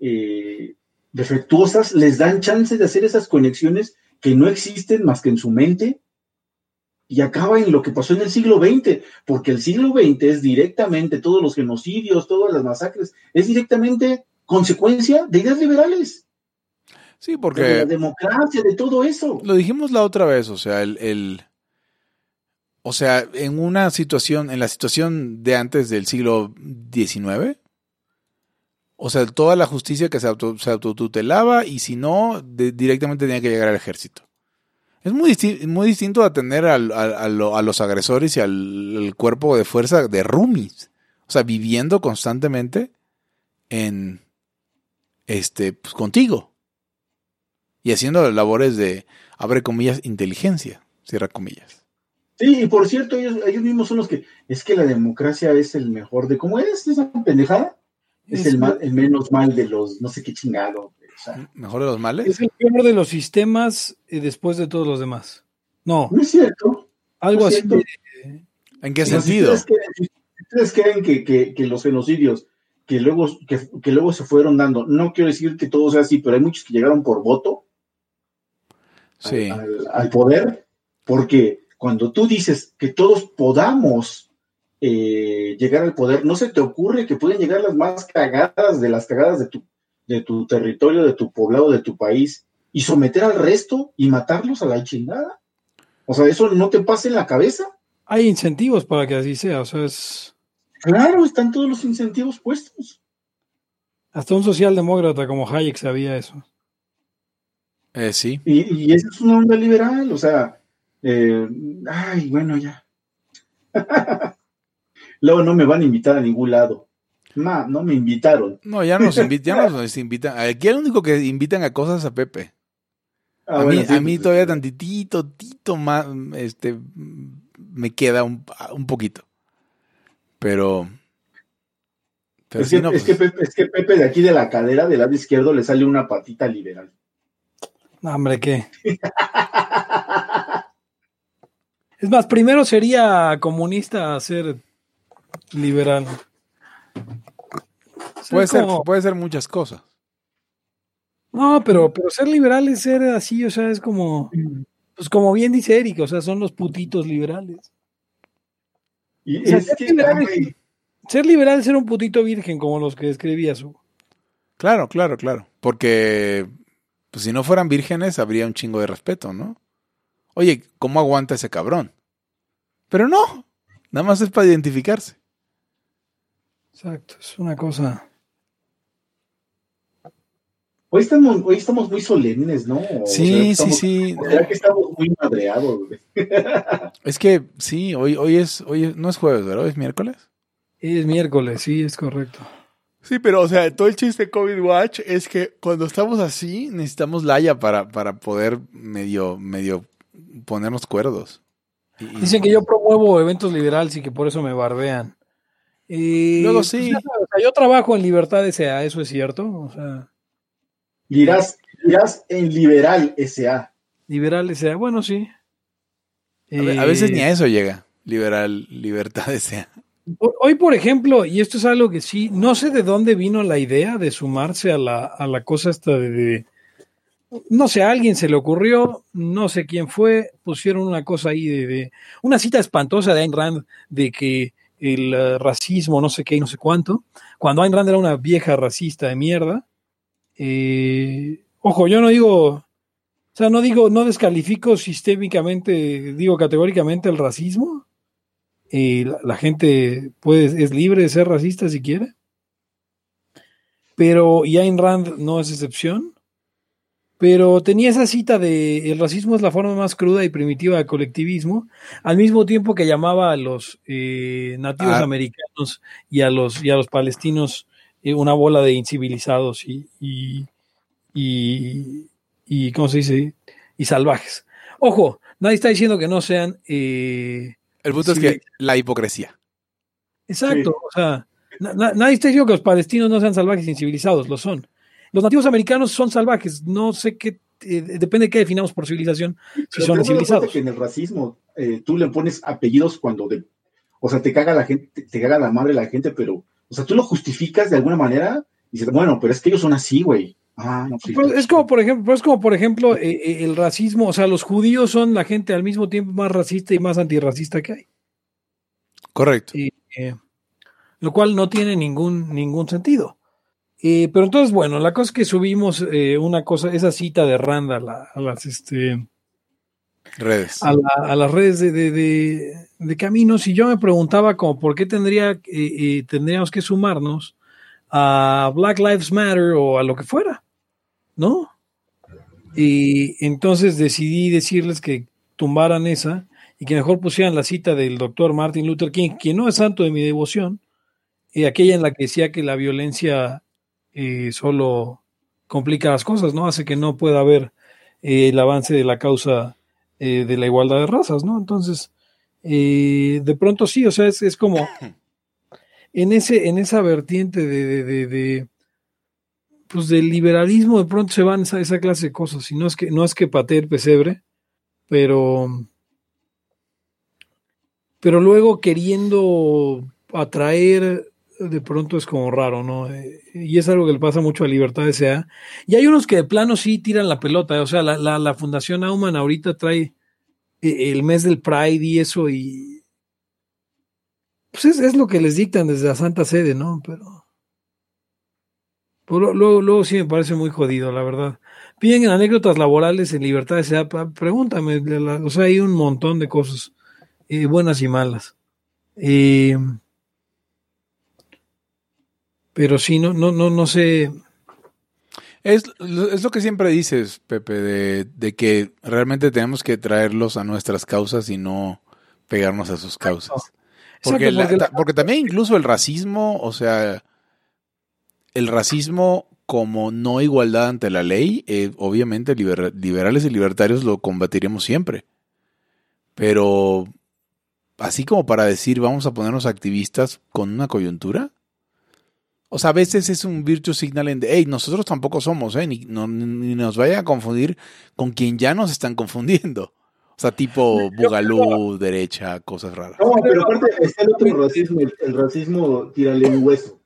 eh, defectuosas les dan chance de hacer esas conexiones que no existen más que en su mente y acaba en lo que pasó en el siglo XX, porque el siglo XX es directamente todos los genocidios, todas las masacres, es directamente consecuencia de ideas liberales. Sí, porque... De la democracia, de todo eso. Lo dijimos la otra vez, o sea, el, el... O sea, en una situación, en la situación de antes del siglo XIX, o sea, toda la justicia que se, auto, autotutelaba y si no, directamente tenía que llegar al ejército. Es muy, muy distinto atender a, a, a, los agresores y al, al, cuerpo de fuerza de roomies. O sea, viviendo constantemente en, este, pues contigo. Y haciendo labores de, abre comillas, inteligencia, cierra comillas. Sí, y por cierto, ellos, ellos mismos son los que, es que la democracia es el mejor de, ¿cómo es esa pendejada? Es, es el, menos mal de los, no sé qué chingado. O sea, ¿Mejor de los males? Es el peor de los sistemas y después de todos los demás. No. No es cierto. Algo no es así. cierto. ¿En qué sentido? Si ustedes creen, si ustedes creen que, que, que, los genocidios que luego, que, que, luego se fueron dando, no quiero decir que todo sea así, pero hay muchos que llegaron por voto sí. al, al, al poder, porque cuando tú dices que todos podamos eh, llegar al poder, ¿no se te ocurre que pueden llegar las más cagadas de las cagadas de tu, de tu territorio, de tu poblado, de tu país, y someter al resto y matarlos a la chingada? O sea, ¿eso no te pasa en la cabeza? Hay incentivos para que así sea, o sea, es... Claro, están todos los incentivos puestos. Hasta un socialdemócrata como Hayek sabía eso. Eh, sí. Y, y esa es una onda liberal, o sea, eh, ay, bueno, ya. Luego no me van a invitar a ningún lado. Ma, no me invitaron. No, ya nos, invi ya nos invitan. Aquí el único que invitan a cosas a Pepe. Ah, a, bueno, mí, sí, a mí pues, todavía tantitito, tito más, este, me queda un, un poquito. Pero, pero es, sí, que, no, es, pues, que Pepe, es que Pepe de aquí de la cadera, del lado izquierdo, le sale una patita liberal. No, hombre, ¿qué? es más, primero sería comunista ser liberal. Puede, ser, como... puede ser muchas cosas. No, pero, pero ser liberal es ser así, o sea, es como, pues como bien dice Eric, o sea, son los putitos liberales. Y o sea, es ser, que, liberal es, ser liberal es ser un putito virgen, como los que escribía su. Claro, claro, claro. Porque pues si no fueran vírgenes, habría un chingo de respeto, ¿no? Oye, ¿cómo aguanta ese cabrón? Pero no, nada más es para identificarse. Exacto, es una cosa. Hoy estamos, hoy estamos muy solemnes, ¿no? O Sí, sea, estamos, sí, sí. ¿Será que estamos muy madreados? Es que sí, hoy, hoy es, hoy es- no es jueves, ¿verdad? Es miércoles. Es miércoles, sí, es correcto. Sí, pero o sea, todo el chiste de COVID Watch es que cuando estamos así necesitamos laya para, para poder medio, medio ponernos cuerdos. Y- y- Dicen que yo promuevo eventos liberales y que por eso me barbean. Y, Luego sí. pues, o sea, yo trabajo en Libertad S.A., eso es cierto. O sea, Dirás, dirás en liberal S.A. liberal S.A., bueno, sí. a, ve- a veces Eh, ni a eso llega. Liberal, libertad sea. Hoy, por ejemplo, y esto es algo que sí, no sé de dónde vino la idea de sumarse a la, a la cosa esta de, no sé, a alguien se le ocurrió, no sé quién fue, pusieron una cosa ahí de, una cita espantosa de Ayn Rand de que el eh, racismo, no sé qué, no sé cuánto, cuando Ayn Rand era una vieja racista de mierda. Eh, ojo, yo no digo, o sea, no digo, no descalifico sistémicamente, digo categóricamente el racismo, la, gente puede, es libre de ser racista si quiere. Pero, y Ayn Rand no es excepción. Pero tenía esa cita de el racismo es la forma más cruda y primitiva de colectivismo, al mismo tiempo que llamaba a los eh, nativos ah. americanos y a los, y a los palestinos eh, una bola de incivilizados y, y, y, y, ¿cómo se dice? Y salvajes. Ojo, nadie está diciendo que no sean eh, el punto es que la hipocresía. Exacto, o sea, nadie está diciendo que los palestinos no sean salvajes y civilizados, lo son. Los nativos americanos son salvajes, no sé qué, eh, depende de qué definamos por civilización, si son civilizados. Que en el racismo eh, tú le pones apellidos cuando, de, o sea, te caga la gente, te caga la madre la gente, pero, o sea, tú lo justificas de alguna manera y dices, bueno, pero es que ellos son así, güey. Ah, es como por ejemplo, es como por ejemplo eh, eh, el racismo, o sea, los judíos son la gente al mismo tiempo más racista y más antirracista que hay. Correcto. Eh, lo cual no tiene ningún, ningún sentido. Pero entonces, bueno, la cosa es que subimos una cosa, esa cita de Rand a, las este, redes. A, las redes de, caminos, y yo me preguntaba como por qué tendría, tendríamos que sumarnos a Black Lives Matter o a lo que fuera. ¿no? Y entonces decidí decirles que tumbaran esa y que mejor pusieran la cita del doctor Martin Luther King, que no es santo de mi devoción, y aquella en la que decía que la violencia eh, solo complica las cosas, ¿no? Hace que no pueda haber eh, el avance de la causa eh, de la igualdad de razas, ¿no? Entonces, de pronto sí, o sea, es, como en, ese, en esa vertiente de pues del liberalismo de pronto se van esa, esa clase de cosas. Y no es que, no es que patee el pesebre, pero, pero luego queriendo atraer de pronto es como raro, ¿no? Eh, y es algo que le pasa mucho a Libertad S.A. Y hay unos que de plano sí tiran la pelota, o sea, la, la, Fundación Auman ahorita trae eh, el mes del Pride y eso, y pues es, es, lo que les dictan desde la Santa Sede, ¿no? Pero pues luego, luego sí me parece muy jodido, la verdad. Piden anécdotas laborales en libertad sea, pregúntame, o sea, hay un montón de cosas, eh, buenas y malas. Eh, pero sí, no, no, no, no sé. Es, es lo que siempre dices, Pepe, de, de, que realmente tenemos que traerlos a nuestras causas y no pegarnos a sus causas. Porque, porque también incluso el racismo, o sea, el racismo como no igualdad ante la ley, eh, obviamente liberales y libertarios lo combatiremos siempre. Pero así como para decir vamos a ponernos activistas con una coyuntura. O sea, a veces es un virtue signal en de, hey, nosotros tampoco somos, ¿eh? Ni, nos vayan a confundir con quien ya nos están confundiendo. O sea, tipo bugalú, derecha, cosas raras. No, pero aparte está el otro racismo, el, racismo tírale un hueso.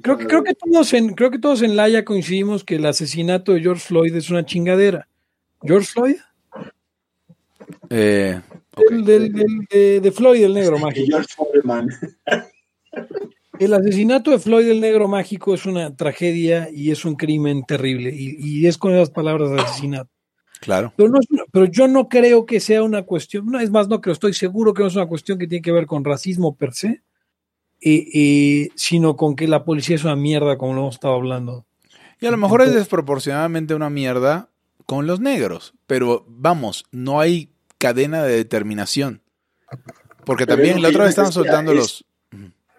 Creo que, creo que todos en, creo que todos en Laia coincidimos que el asesinato de George Floyd es una chingadera. ¿George Floyd? Eh, de, Floyd el negro mágico. El asesinato de Floyd el negro mágico es una tragedia y es un crimen terrible. Y, es con esas palabras de asesinato. Claro. Pero, pero, yo no creo que sea una cuestión, no es más, no creo, estoy seguro que no es una cuestión que tiene que ver con racismo per se, sino con que la policía es una mierda, como lo hemos estado hablando. Y a lo mejor es desproporcionadamente una mierda con los negros, pero vamos, no hay cadena de determinación. Porque también la otra vez estaban soltando los...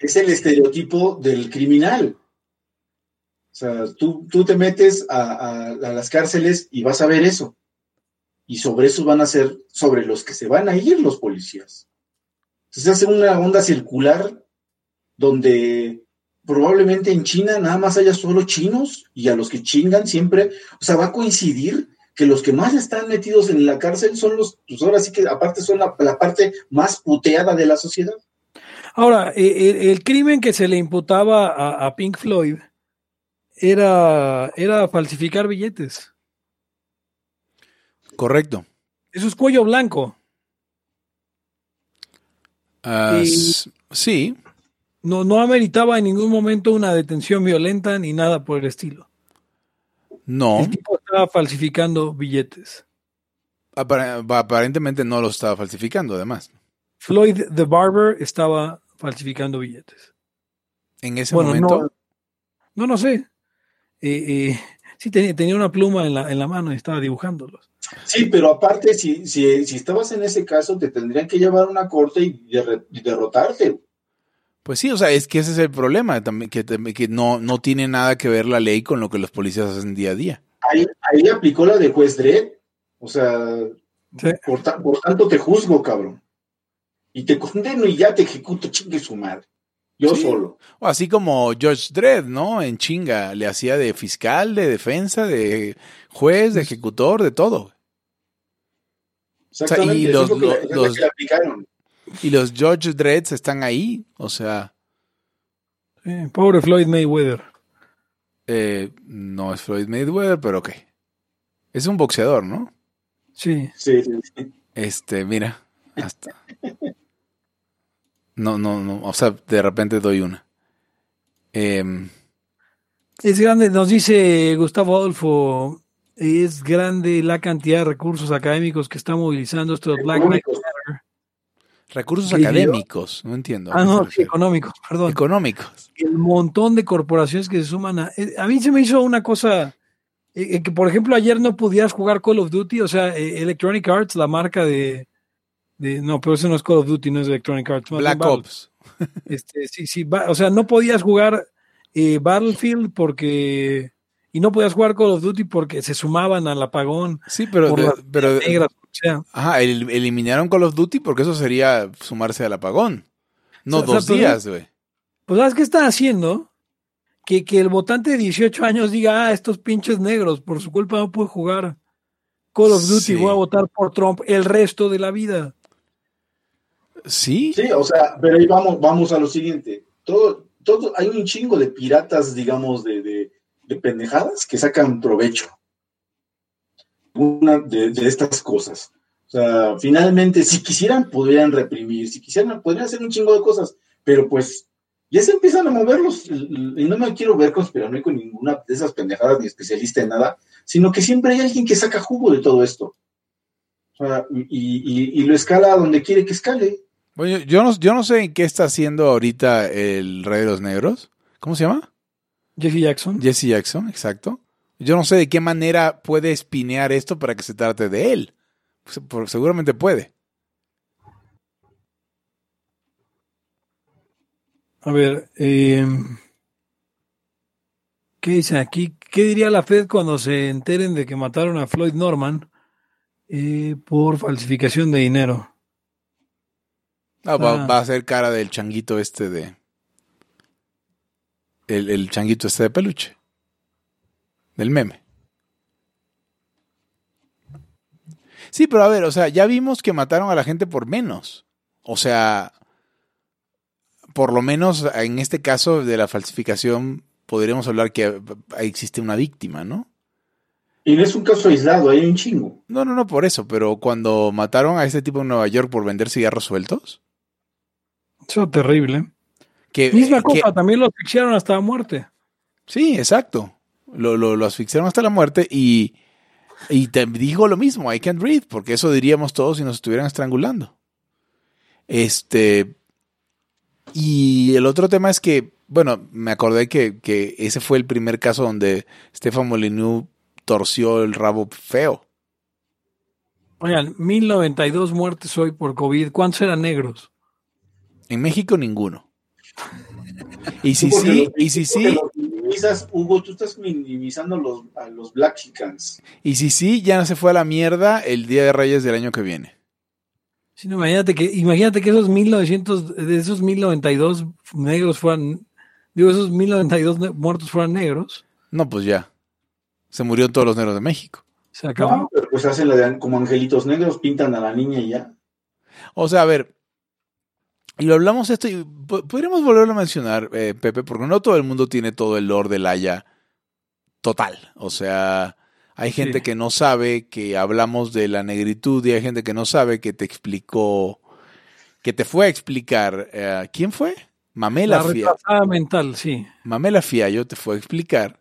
Es el estereotipo del criminal. O sea, tú, tú te metes a, a, las cárceles y vas a ver eso. Y sobre eso van a ser, sobre los que se van a ir los policías. Entonces hace una onda circular donde probablemente en China nada más haya solo chinos y a los que chingan siempre, o sea, va a coincidir que los que más están metidos en la cárcel son los, pues ahora sí que aparte son la, parte más puteada de la sociedad. Ahora, eh, el, el crimen que se le imputaba a, a Pink Floyd era, era falsificar billetes. Correcto. Eso es cuello blanco. Ah, sí, No, no ameritaba en ningún momento una detención violenta ni nada por el estilo. no. El tipo estaba falsificando billetes. Apar- aparentemente no lo estaba falsificando, además. Floyd the Barber estaba falsificando billetes. En ese Bueno, momento. no, no, no sé. Eh, eh, sí, tenía, tenía una pluma en la, en la mano y estaba dibujándolos. Sí, pero aparte, si, si, si estabas en ese caso, te tendrían que llevar a una corte y, derre- y derrotarte. Pues sí, o sea, es que ese es el problema, también, que, que no, no tiene nada que ver la ley con lo que los policías hacen día a día. Ahí, ahí aplicó la de juez Dredd. O sea, Sí. por, ta- por tanto te juzgo, cabrón. Y te condeno y ya te ejecuto, chingue su madre. Yo Sí. solo. O así como George Dredd, ¿no? En chinga, le hacía de fiscal, de defensa, de juez, de ejecutor, de todo. Exactamente. y los- lo que, los- que aplicaron. Y los George Dredds están ahí, o sea, pobre Floyd Mayweather. eh, no es Floyd Mayweather, pero ok. Es un boxeador, ¿no? Sí. Sí, sí, sí. Este, mira, hasta. No, no, no, o sea, de repente doy una. Em, Es grande, nos dice Gustavo Adolfo, es grande la cantidad de recursos académicos que está movilizando esto de Black Lives. Matter. recursos académicos, no entiendo. Ah, no, económicos, perdón. Económicos. el montón de corporaciones que se suman a... eh, A mí se me hizo una cosa, eh, eh, que por ejemplo ayer no pudieras jugar Call of Duty, o sea, eh, Electronic Arts, la marca de... de- no, pero eso no es Call of Duty, no es Electronic Arts. Black Ops. Este, sí, sí, va- o sea, no podías jugar eh, Battlefield porque... Y no podías jugar Call of Duty porque se sumaban al apagón. Sí, pero, de- pero negras, o sea, ajá, el- eliminaron Call of Duty porque eso sería sumarse al apagón. No O sea, dos días, güey. Pues ¿sabes qué están haciendo? Que, que el votante de 18 años diga, ah, estos pinches negros, por su culpa no puedo jugar Call of Duty, Sí. voy a votar por Trump el resto de la vida. Sí, Sí, o sea, pero ahí vamos, vamos a lo siguiente. Todo, todo, hay un chingo de piratas, digamos, de, de, de pendejadas que sacan provecho una de, estas cosas. O sea, finalmente, si quisieran, podrían reprimir, si quisieran, podrían hacer un chingo de cosas, pero pues ya se empiezan a moverlos, y no me quiero ver conspiranoico con ninguna de esas pendejadas ni especialista en nada, sino que siempre hay alguien que saca jugo de todo esto. O sea, y, y- y lo escala donde quiere que escale. Bueno, yo no, yo no sé qué está haciendo ahorita el Rey de los Negros. ¿Cómo se llama? Jesse Jackson. Jesse Jackson, exacto. Yo no sé de qué manera puede espinear esto para que se trate de él. Pues, por- seguramente puede. A ver, eh, ¿qué dice aquí? ¿Qué diría la Fed cuando se enteren de que mataron a Floyd Norman eh, por falsificación de dinero? Ah, va, Ah. va a ser cara del changuito este de. El, el changuito este de peluche. Del meme. Sí, pero a ver, o sea, ya vimos que mataron a la gente por menos. O sea, por lo menos en este caso de la falsificación, podríamos hablar que existe una víctima, ¿no? Y no es un caso aislado, hay un chingo. No, no, no, por eso, pero cuando mataron a este tipo en Nueva York por vender cigarros sueltos, Eso es terrible. que, Misma que- cosa, también lo asfixiaron hasta la muerte. Sí, exacto. Lo, lo, lo asfixiaron hasta la muerte y, y te digo lo mismo, I can't breathe, porque eso diríamos todos si nos estuvieran estrangulando. Este. Y el otro tema es que, bueno, me acordé que, que ese fue el primer caso donde Stefan Molyneux torció el rabo feo. Oigan, 1092 muertes hoy por COVID. ¿Cuántos eran negros? En México ninguno. Y si sí, y si sí, Hugo, tú estás minimizando los, a los Black Chicans. y si sí, ya no se fue a la mierda el Día de Reyes del año que viene. Sí, no, imagínate que, imagínate que esos 1900, de esos 1092 negros fueran, digo, esos 1092 ne- muertos fueran negros. No, pues ya. Se murieron todos los negros de México. Se acabó. No, pero pues hacen la de, como angelitos negros, pintan a la niña y ya. O sea, a ver, y lo hablamos esto y po- podríamos volverlo a mencionar, eh, Pepe, porque no todo el mundo tiene todo el lore del Haya total. O sea, hay gente Sí. que no sabe que hablamos de la negritud y hay gente que no sabe que te explicó, que te fue a explicar. eh, ¿Quién fue? Mamela La Fia. mental, sí. Mamela Fiallo te fue a explicar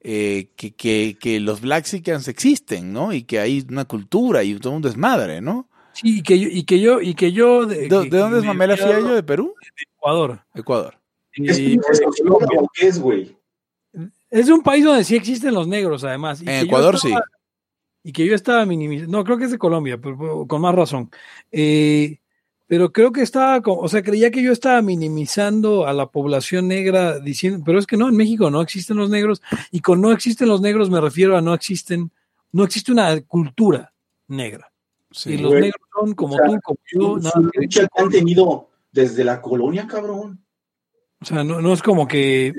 eh, que, que, que los Blaxicans existen, ¿no? Y que hay una cultura y todo un desmadre, ¿no? Sí, y que yo, y que yo, y que yo ¿De, que- de dónde es me Mamela Fiallo? ¿De Perú? de Ecuador. Ecuador. ¿Es Y- es, güey? es de un país donde sí existen los negros, además. y En Ecuador estaba- Y que yo estaba minimizando. No, creo que es de Colombia, pero, pero con más razón. Eh, pero creo que estaba, o sea, creía que yo estaba minimizando a la población negra diciendo, pero es que no, en México no existen los negros. Y con no existen los negros me refiero a no existen, no existe una cultura negra. Sí. y los güey. negros son como O sea, tú, como yo, Su nada que- lucha que han tenido desde la colonia, cabrón. O sea, no, no es como que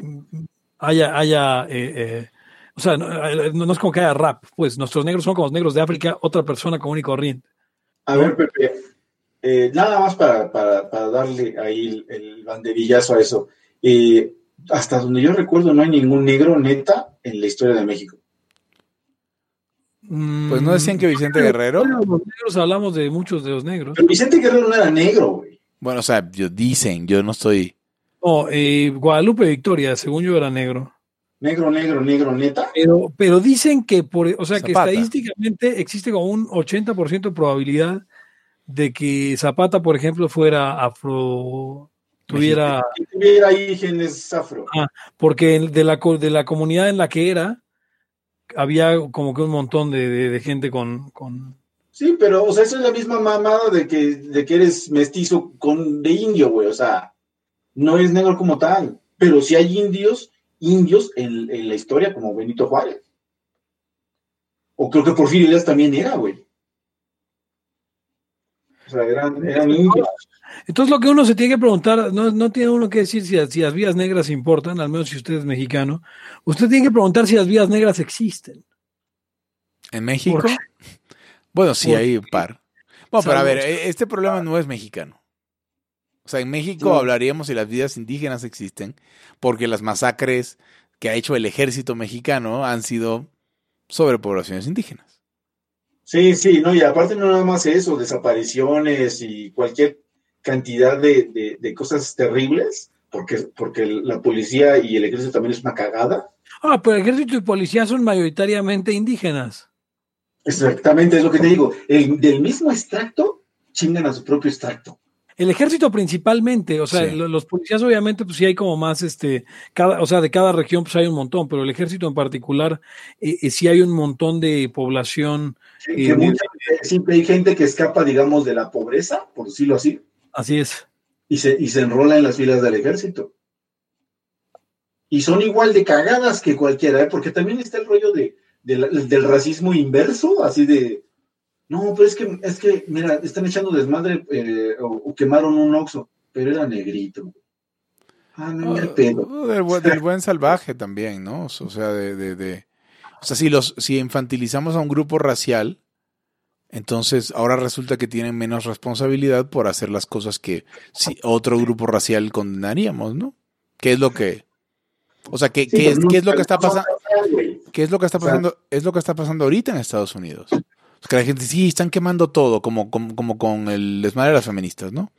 haya, haya eh, eh, o sea, no, eh, no es como que haya rap, pues nuestros negros son como los negros de África, otra persona común y corriente. A ver, Pepe, eh, nada más para, para, para darle ahí el, el banderillazo a eso. Eh, hasta donde yo recuerdo, no hay ningún negro neta en la historia de México. Pues no decían que Vicente Mm, Guerrero. Bueno, los negros hablamos de muchos de los negros. Pero Vicente Guerrero no era negro, güey. Bueno, o sea, yo- dicen, yo no estoy. No, eh, Guadalupe Victoria, según yo era negro. Negro, negro, negro, neta. Pero, pero dicen que por, o sea, que estadísticamente existe como un 80% de probabilidad de que Zapata, por ejemplo, fuera afro, tuviera, Que tuviera ahí genes afro. porque de la, co- de la comunidad en la que era, había como que un montón de, de- gente con, con... Sí, pero, o sea, eso es la misma mamada de que, de que eres mestizo con, de indio, güey. O sea, no es negro como tal. Pero sí hay indios, indios en, en la historia, como Benito Juárez. O creo que Porfirio Díaz también era, güey. O sea, eran, eran indios. Entonces lo que uno se tiene que preguntar, no, no tiene uno que decir si, si las vías negras importan, al menos si usted es mexicano, usted tiene que preguntar si las vías negras existen. ¿En México? Bueno, sí, ¿Por hay un par. Bueno, pero a ver, eh, este problema no es mexicano. O sea, en México hablaríamos si las vidas indígenas existen, porque las masacres que ha hecho el ejército mexicano han sido sobre poblaciones indígenas. Sí, sí, no, y aparte no nada más eso, desapariciones y cualquier cantidad de, de- de cosas terribles, porque, porque la policía y el ejército también es una cagada. Ah, pero ejército y policía son mayoritariamente indígenas. Exactamente, es lo que te digo. El, del mismo extracto, chingan a su propio extracto. El ejército principalmente, o sea, Sí. lo- los policías obviamente pues sí hay como más, este, cada, o sea, de cada región pues hay un montón, pero el ejército en particular eh, eh, sí hay un montón de población, Que Y- mucha- siempre hay gente que escapa, digamos, de la pobreza, por decirlo así, así es. y se, y se enrola en las filas del ejército. Y son igual de cagadas que cualquiera, ¿eh? porque también está el rollo de, del racismo inverso, así de, no, pero es que, es que, mira, están echando desmadre eh, o, o quemaron un oxo, pero era negrito. Ah, no, del, buen, del buen salvaje también, ¿no? O sea, de, de, de- o sea, si los, si infantilizamos a un grupo racial, entonces ahora resulta que tienen menos responsabilidad por hacer las cosas que si otro grupo racial condenaríamos, ¿no? ¿Qué es lo que, o sea, qué, Sí, qué es, no- qué es lo que está pasando? ¿Qué es lo que está pasando? es lo que está pasando ahorita en Estados Unidos. Es que la gente sí están quemando todo, como, como, como con el desmadre de las feministas, ¿no?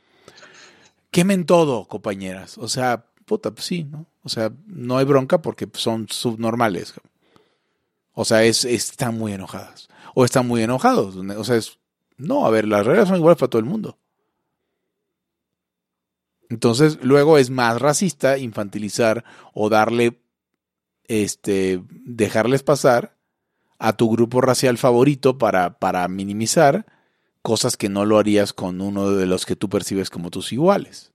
Quemen todo, compañeras. O sea, puta, pues sí, ¿no? O sea, no hay bronca porque son subnormales. O sea, es, están muy enojadas. O están muy enojados. O sea, es. No, a ver, las reglas son iguales para todo el mundo. Entonces, luego es más racista infantilizar o darle este, dejarles pasar a tu grupo racial favorito para, para minimizar cosas que no lo harías con uno de los que tú percibes como tus iguales.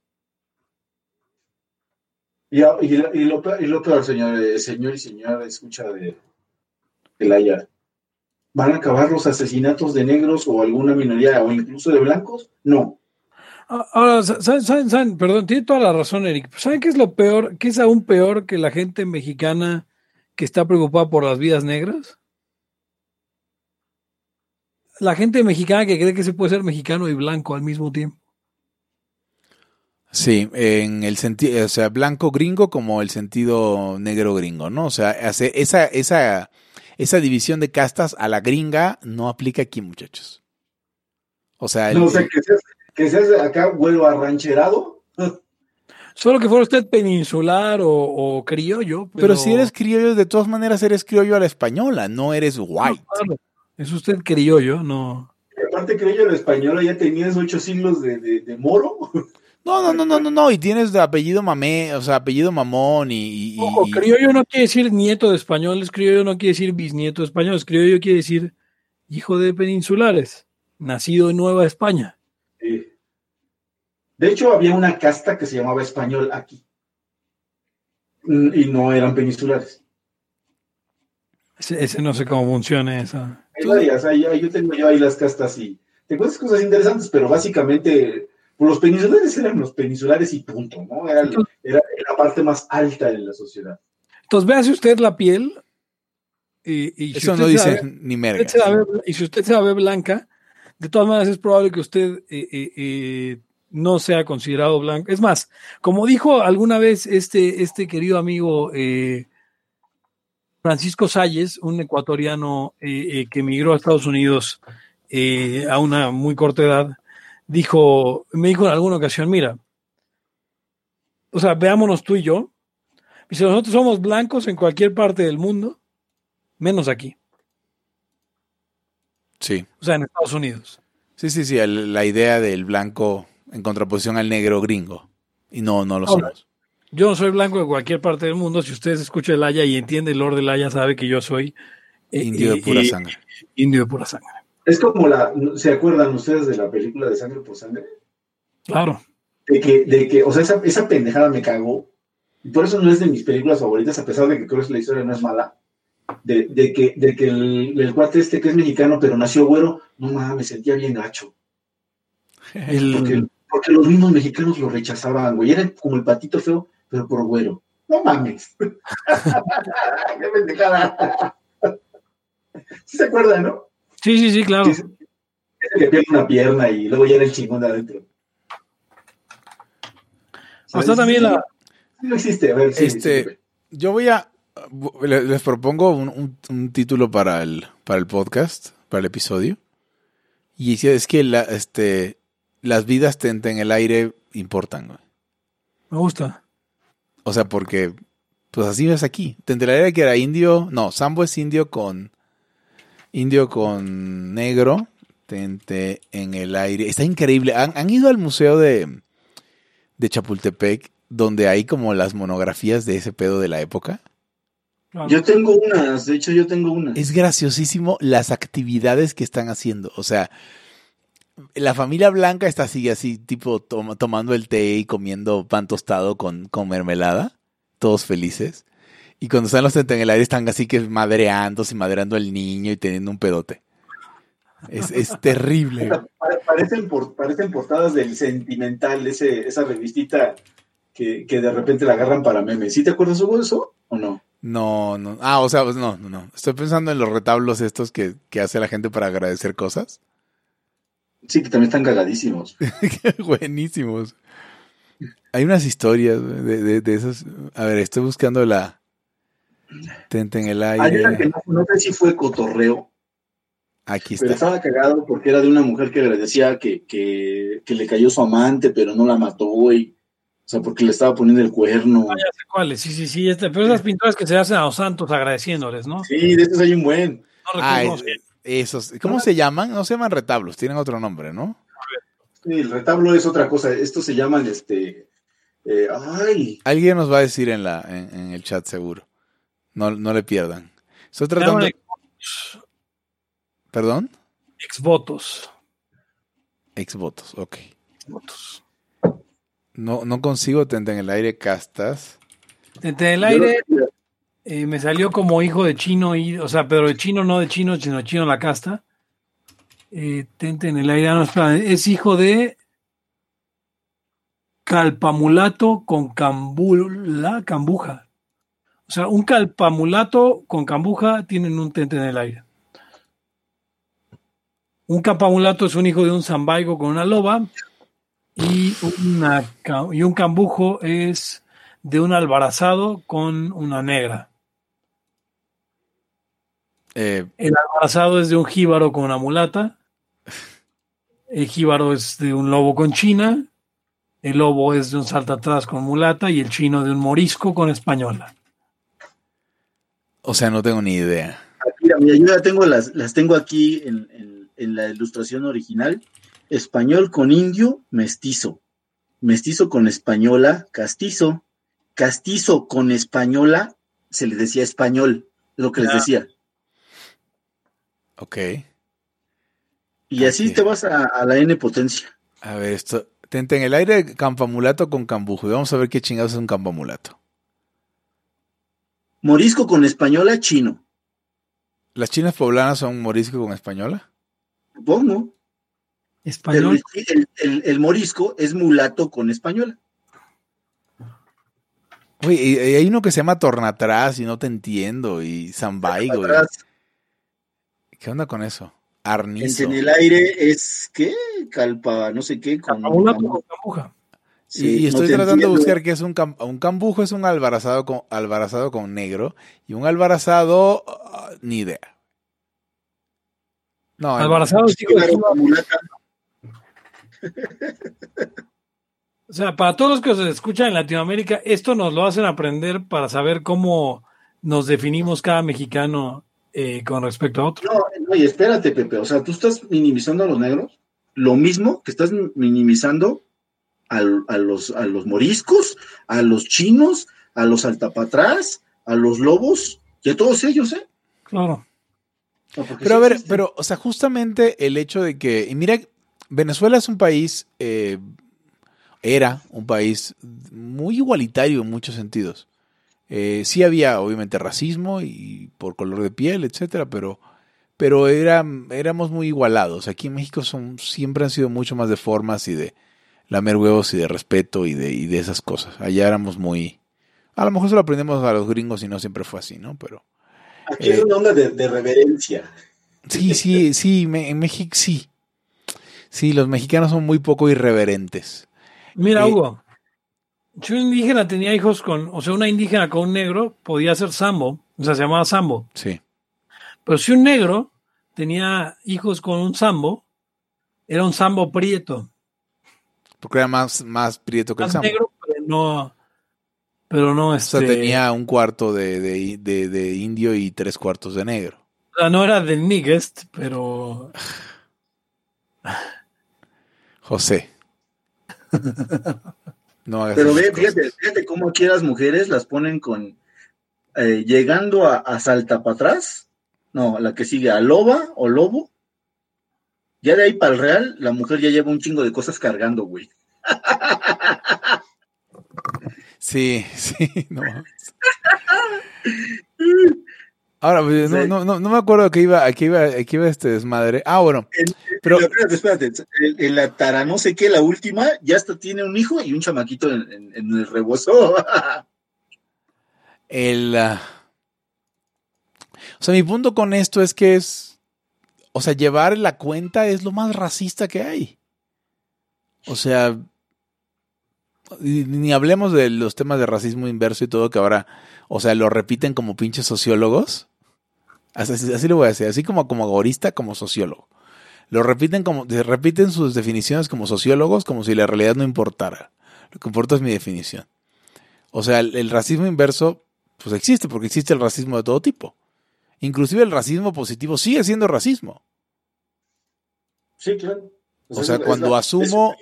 Y, a- y lo- peor- señor, señor y señora, escucha de, de la. ¿Van a acabar los asesinatos de negros o alguna minoría o incluso de blancos? No. Ah, Ahora, sa- saben, saben, saben, perdón, tiene toda la razón, Eric. ¿Saben qué es lo peor? ¿Qué es aún peor que la gente mexicana que está preocupada por las vidas negras? La gente mexicana que cree que se puede ser mexicano y blanco al mismo tiempo. Sí, en el sentido, o sea, blanco gringo como el sentido negro gringo, ¿no? O sea, hace esa, esa, esa división de castas a la gringa no aplica aquí, muchachos. O sea, el- No, o sea, que seas, que seas acá vuelo arrancherado. Solo que fuera usted peninsular o, o criollo. Pero, pero si eres criollo, de todas maneras eres criollo a la española, no eres white. Claro, es usted criollo, no. Y aparte creo yo el español ya tenías ocho siglos de, de, de moro. No, no, no, no, no, no, y tienes de apellido mamé, o sea, apellido mamón y... y- Ojo, criollo no quiere decir nieto de españoles, criollo no quiere decir bisnieto de españoles, criollo quiere decir hijo de peninsulares, nacido en Nueva España. Sí. De hecho, había una casta que se llamaba español aquí. Y no eran peninsulares. Ese, ese no sé cómo funciona esa. Hay varias, ahí yo tengo yo ahí las castas y te encuentras cosas interesantes, pero básicamente pues, los peninsulares eran los peninsulares y punto, ¿no? Era, era la parte más alta de la sociedad. Entonces, véase usted la piel. Y, y si Eso usted no se dice ve- ni merga. ve- y si usted se la ve blanca, de todas maneras es probable que usted eh, eh, eh, no sea considerado blanco. Es más, como dijo alguna vez este, este querido amigo eh, Francisco Salles, un ecuatoriano eh, eh, que emigró a Estados Unidos eh, a una muy corta edad, dijo, me dijo en alguna ocasión, mira, o sea, veámonos tú y yo. Dice, nosotros somos blancos en cualquier parte del mundo, menos aquí, Sí, o sea, en Estados Unidos. sí, sí, sí, el- la idea del blanco en contraposición al negro gringo. Y no, no lo Ahora, somos. Yo no soy blanco de cualquier parte del mundo. Si ustedes escuchan el Haya y entiende el Lord del Haya, sabe que yo soy eh, Indio de pura eh, sangre. Indio de pura sangre. Es como la, ¿se acuerdan ustedes de la película de Sangre por Sangre? Claro. De que, de que o sea, esa, esa pendejada me cagó. Y por eso no es de mis películas favoritas, a pesar de que creo que la historia no es mala. De, de que, de que el, el cuate este que es mexicano, pero nació güero, no mames, me sentía bien gacho. El- Porque, porque los mismos mexicanos lo rechazaban, güey. Era como el patito feo, pero por güero. No mames. Qué pendejada. ¿Sí se acuerdan, no? Sí, sí, sí, claro. Sí. Ese que pierde una pierna y luego ya era el chingón de adentro. O está también la, No existe, a ver, sí, Este- sí, sí. Yo voy a. le- Les propongo un, un- un título para el, para el podcast, para el episodio. Y dice, es que la, este, las vidas tente en el aire importan. güey. me gusta. O sea, porque, pues así ves aquí. Tente en el aire que era indio. No, Sambo es indio con. Indio con negro. Tente en el aire. Está increíble. ¿Han, han ido al museo de, de Chapultepec, donde hay como las monografías de ese pedo de la época? Yo tengo unas, de hecho yo tengo unas. Es graciosísimo las actividades que están haciendo. O sea, la familia blanca está así, así, tipo toma- tomando el té y comiendo pan tostado con, con mermelada, todos felices. Y cuando están los en el aire están así que madreándose y madreando al niño y teniendo un pedote. Es, es terrible. Pare- Parecen, por- parecen portadas del Sentimental, ese, esa revistita que, que de repente la agarran para memes. ¿Sí te acuerdas Hugo, de eso o no? No, no. Ah, o sea, pues no, no, no. Estoy pensando en los retablos estos que, que hace la gente para agradecer cosas. Sí, que también están cagadísimos. Buenísimos. Hay unas historias de, de, de esos. A ver, estoy buscando la. Tente en el Hay una que aire. no, no sé si fue cotorreo, Aquí pero está. estaba cagado porque era de una mujer que agradecía que, que, que le cayó su amante, pero no la mató, güey. O sea, porque le estaba poniendo el cuerno. Ah, ya sé cuáles, sí, sí, sí. Este, pero esas pinturas que se hacen a los santos agradeciéndoles, ¿no? Sí, de estos hay un buen. No Ah, esos. ¿Cómo se llaman? No se llaman retablos, tienen otro nombre, ¿no? Sí, el retablo es otra cosa. Estos se llaman, este... eh, ay, Alguien nos va a decir en, la, en, en el chat seguro. No, no le pierdan. Estoy tratando. llaman ¿Perdón? exvotos. Exvotos, ok. Exvotos. No, no consigo tente en el aire castas. Entre el yo aire eh, me salió como hijo de chino, y, o sea, pero de chino no de chino, sino chino la casta. Eh, tente en el aire, ah, no, espera, es hijo de calpamulato con cambula, cambuja. O sea, un calpamulato con cambuja tienen un tente en el aire. Un calpamulato es un hijo de un zambaigo con una loba Y, una, ca- y un cambujo es de un albarazado con una negra. Eh, El albarazado es de un jíbaro con una mulata. El jíbaro es de un lobo con china. El lobo es de un salta atrás con mulata y el chino de un morisco con española. O sea, no tengo ni idea. Ah, Mira, mira, yo ya tengo las, las tengo aquí en, en- en la ilustración original. Español con indio, mestizo. Mestizo con española, castizo. Castizo con española, se le decía español, es lo que les Ya. decía. Ok. Y así te vas a, a la N potencia. A ver, esto. Tente en el aire campamulato con cambujo. Y vamos a ver qué chingados es un campamulato. Morisco con española, chino. ¿Las chinas poblanas son morisco con española? Supongo. Español. el, el- el- el morisco es mulato con española. Oye, hay uno que se llama Tornatrás y no te entiendo. Y Zambaigo. ¿Qué onda con eso? Arnizo. en el aire es, ¿qué? Calpa, no sé qué. Con, Camulato con cambuja. Y, estoy no tratando de buscar qué es un, cam- un cambujo, es un albarazado con, albarazado con negro. Y un albarazado, ah, ni idea. No, Albarazado Claro, mulata. O sea, para todos los que se escuchan en Latinoamérica, esto nos lo hacen aprender para saber cómo nos definimos cada mexicano eh, con respecto a otro. No, no, y espérate, Pepe. O sea, tú estás minimizando a los negros, lo mismo que estás minimizando al- a, los, a los moriscos, a los chinos, a los altapatrás, a los lobos, y a todos ellos, ¿eh? Claro. No, Pero a ver, pero, o sea, justamente el hecho de que, y mira, Venezuela es un país, eh, era un país muy igualitario en muchos sentidos. Eh, sí había, obviamente, racismo y por color de piel, etcétera, pero, pero era, éramos muy igualados. Aquí en México son, siempre han sido mucho más de formas y de lamer huevos y de respeto y de, y de esas cosas. Allá éramos muy, a lo mejor se lo aprendemos a los gringos y no siempre fue así, ¿no? Pero Aquí es una onda de, de reverencia. Sí, sí, sí, me- en México sí. Sí, los mexicanos son muy poco irreverentes. Mira, Eh, Hugo, si un indígena tenía hijos con, o sea, una indígena con un negro, podía ser sambo, o sea, se llamaba sambo. Sí. Pero si un negro tenía hijos con un sambo, era un sambo prieto. Porque era más, más prieto que el Más sambo. negro, pero no, pero no, O sea, este, tenía un cuarto de, de- de- de indio y tres cuartos de negro. o sea, no era de Nigest, pero José. No hagas Pero ve, fíjate, fíjate cómo aquí las mujeres las ponen con, eh, llegando a, a salta para atrás, no, la que sigue a loba o lobo, ya de ahí para el real, la mujer ya lleva un chingo de cosas cargando, güey. Sí, sí, no. Ahora, pues, no, no, no, no me acuerdo a qué iba, a qué iba, a qué iba este desmadre. Ah, bueno, pero Pero espérate, espérate, en, la tara no sé qué, la última, ya hasta tiene un hijo y un chamaquito en, en- en el rebozo. el... ah, o sea, mi punto con esto es que es... O sea, llevar la cuenta es lo más racista que hay. O sea... Ni hablemos de los temas de racismo inverso y todo que ahora... O sea, lo repiten como pinches sociólogos. Así, así lo voy a decir. Así como como agorista, como sociólogo. Lo repiten como... Repiten sus definiciones como sociólogos como si la realidad no importara. Lo que importa es mi definición. O sea, el, el racismo inverso, pues existe, porque existe el racismo de todo tipo. Inclusive el racismo positivo sigue siendo racismo. Sí, claro. O sea, cuando la- asumo-.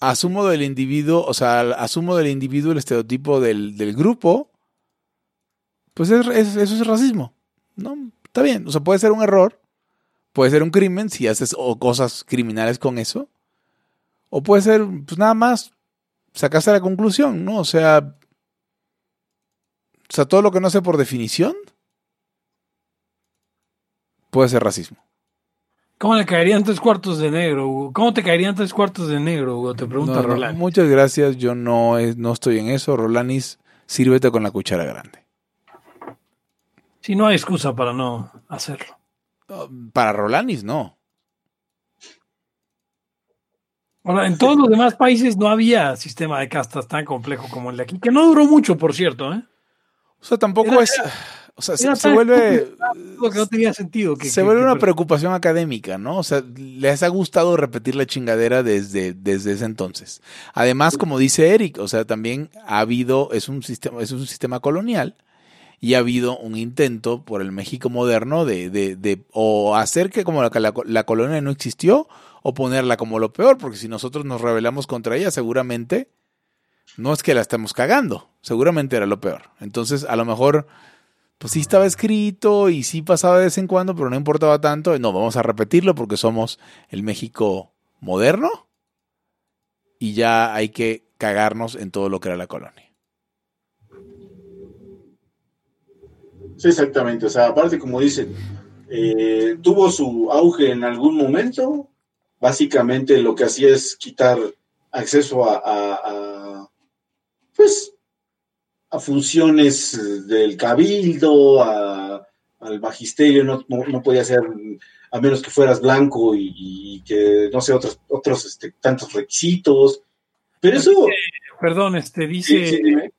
Asumo del individuo, o sea, asumo del individuo el estereotipo del, del grupo, pues es- es- eso es racismo. ¿No? Está bien. O sea, puede ser un error, puede ser un crimen si haces o cosas criminales con eso, o puede ser, pues nada más, sacaste la conclusión, ¿no? O sea, o sea, todo lo que no sé por definición puede ser racismo. ¿Cómo le caerían tres cuartos de negro, Hugo? ¿Cómo te caerían tres cuartos de negro, Hugo? Te pregunta No, no, Roland. muchas gracias, yo no, no estoy en eso. Rolanis, sírvete con la cuchara grande. Si no hay excusa para no hacerlo. Para Rolanis, no. Ahora, en todos los demás países no había sistema de castas tan complejo como el de aquí, que no duró mucho, por cierto. ¿eh? O sea, tampoco Era- es. O sea, se, se vuelve. estúpido que no tenía sentido. Que, se que- vuelve una preocupación académica, ¿no? O sea, les ha gustado repetir la chingadera desde, desde ese entonces. Además, como dice Eric, o sea, también ha habido, es un sistema, es un sistema colonial y ha habido un intento por el México moderno de, de, de o hacer que como la, la, la colonia no existió o ponerla como lo peor, porque si nosotros nos rebelamos contra ella, seguramente no es que la estemos cagando, seguramente era lo peor. Entonces, a lo mejor pues sí estaba escrito y sí pasaba de vez en cuando, pero no importaba tanto. No, vamos a repetirlo porque somos el México moderno y ya hay que cagarnos en todo lo que era la colonia. Sí, exactamente. O sea, aparte, como dicen, eh, tuvo su auge en algún momento. Básicamente lo que hacía es quitar acceso a, a- a, pues, a funciones del cabildo, a- al magisterio, no, podía ser a menos que fueras blanco y, y que, no sé, otros, otros este, tantos requisitos. Pero eso... Perdón, este dice. Sí, sí, dime.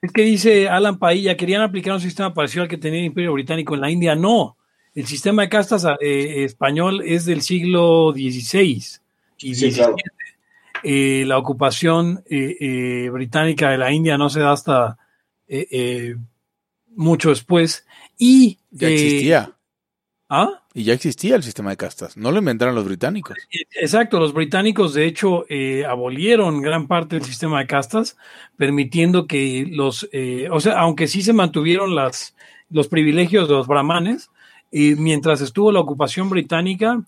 Es que dice Alan Pailla, querían aplicar un sistema parecido al que tenía el Imperio Británico en la India. No, el sistema de castas eh, español es del siglo XVI y Sí, XVII. claro. Eh, la ocupación eh, eh, británica de la India no se da hasta eh, mucho después. Y, Ya existía. ¿ah? Y ya existía el sistema de castas. No lo inventaron los británicos. Exacto, los británicos de hecho eh, abolieron gran parte del sistema de castas, permitiendo que los, eh, o sea, aunque sí se mantuvieron las, los privilegios de los brahmanes, eh, mientras estuvo la ocupación británica,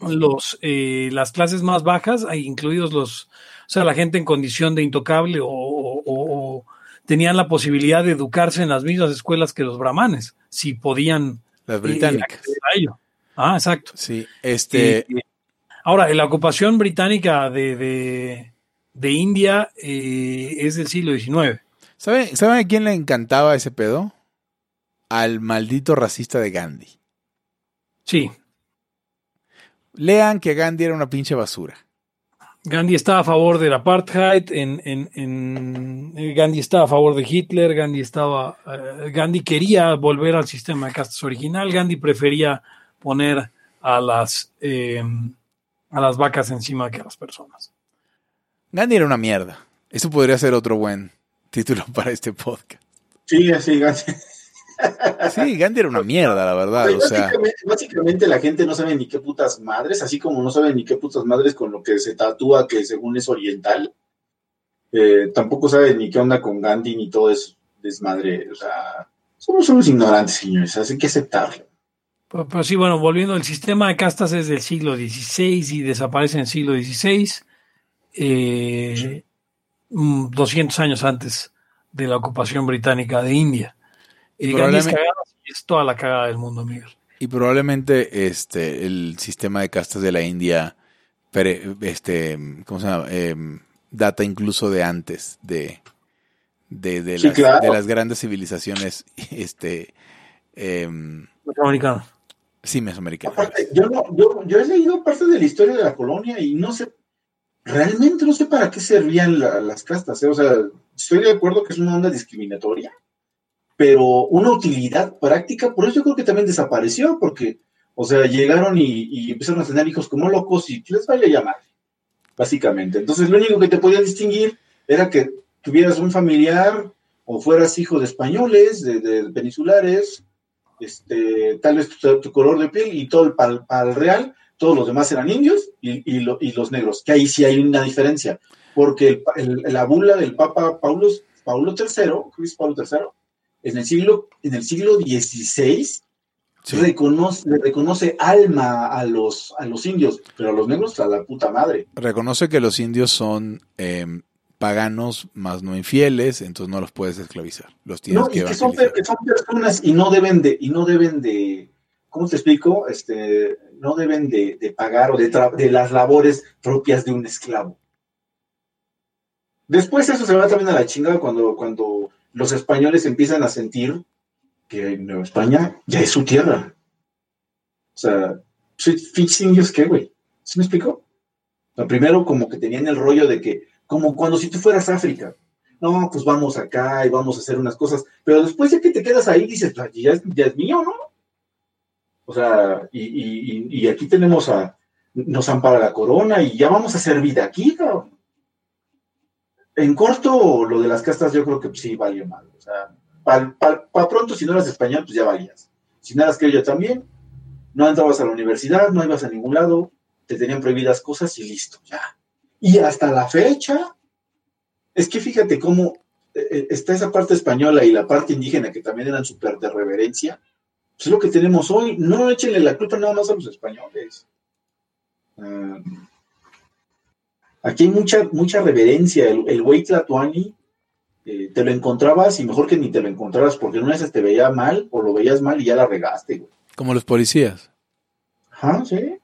los, eh, las clases más bajas, incluidos los, o sea, la gente en condición de intocable o, o- tenían la posibilidad de educarse en las mismas escuelas que los brahmanes, si podían Las eh, británicas. acceder a ello. Ah, exacto. Sí, este. Eh, ahora, la ocupación británica de, de, de India eh, es del siglo XIX. ¿Saben, ¿Saben a quién le encantaba ese pedo? Al maldito racista de Gandhi. Sí, Lean que Gandhi era una pinche basura. Gandhi estaba a favor del apartheid, en, en- en- eh, Gandhi estaba a favor de Hitler, Gandhi estaba, eh, Gandhi quería volver al sistema de castas original, Gandhi prefería poner a las, eh, a las vacas encima que a las personas. Gandhi era una mierda. Eso podría ser otro buen título para este podcast. Sí, así, así. Sí, Gandhi era una mierda, la verdad. O sea, básicamente, la gente no sabe ni qué putas madres, así como no sabe ni qué putas madres con lo que se tatúa que según es oriental. Eh, tampoco sabe ni qué onda con Gandhi ni todo eso desmadre. O sea, somos unos ignorantes, señores, así que aceptarlo. Pero, pero sí, bueno, volviendo, el sistema de castas es del siglo XVI y desaparece en el siglo XVI, eh, mm, 200 años antes de la ocupación británica de India. Y es, y toda la cagada del mundo, Miguel. y probablemente este el sistema de castas de la India, este, ¿cómo se llama? Em, data incluso de antes de de, de Sí, las, claro. de las grandes civilizaciones, este, Norteamericano. sí, mesoamericanas. Aparte, yo, no, yo, yo he leído parte de la historia de la colonia y no sé, realmente no sé para qué servían la- las castas. ¿eh? O sea, estoy de acuerdo que es una onda discriminatoria, pero una utilidad práctica, por eso yo creo que también desapareció, porque, o sea, llegaron y, y empezaron a tener hijos como locos y les vale llamar, básicamente. Entonces, lo único que te podía distinguir era que tuvieras un familiar o fueras hijo de españoles, de, peninsulares, este, tal vez tu, color de piel y todo el pal, real, todos los demás eran indios y, y, lo- y los negros, que ahí sí hay una diferencia, porque el, la bula del Papa Paulo, Paulo III, es Paulo III, en el siglo, en el siglo XVI Sí. reconoce, le reconoce alma a los, a los indios, pero a los negros a la puta madre. Reconoce que los indios son em, paganos más no infieles, entonces no los puedes esclavizar. Los tienes No, que y que son, que son personas y no deben de, y no deben de, ¿cómo te explico? Este, no deben de, de pagar o de, de las labores propias de un esclavo. Después eso se va también a la chingada cuando, cuando los españoles empiezan a sentir que Nueva España ya es su tierra. O sea, indios, ¿qué, güey? ¿Sí me explico? Primero como que tenían el rollo de que, como cuando si tú fueras África, no, pues vamos acá y vamos a hacer unas cosas, pero después de que te quedas ahí dices, "Pues, ya es, ya es mío, ¿no? O sea, y- y aquí tenemos a, nos ampara la corona y ya vamos a hacer vida aquí, cabrón. En corto, lo de las castas yo creo que sí valió mal. O sea, para pronto, si no eras español, pues ya valías. Si no eras criollo también, no entrabas a la universidad, no ibas a ningún lado, te tenían prohibidas cosas y listo, ya. Y hasta la fecha, es que fíjate cómo eh, eh, está esa parte española y la parte indígena que también eran súper de reverencia. Pues es lo que tenemos hoy. No échenle la culpa nada más a los españoles. Ah, aquí hay mucha, mucha reverencia. El, el güey Tlatuani eh, te lo encontrabas y mejor que ni te lo encontraras porque una vez te veía mal o lo veías mal y ya la regaste, güey. Como los policías. Ajá, sí.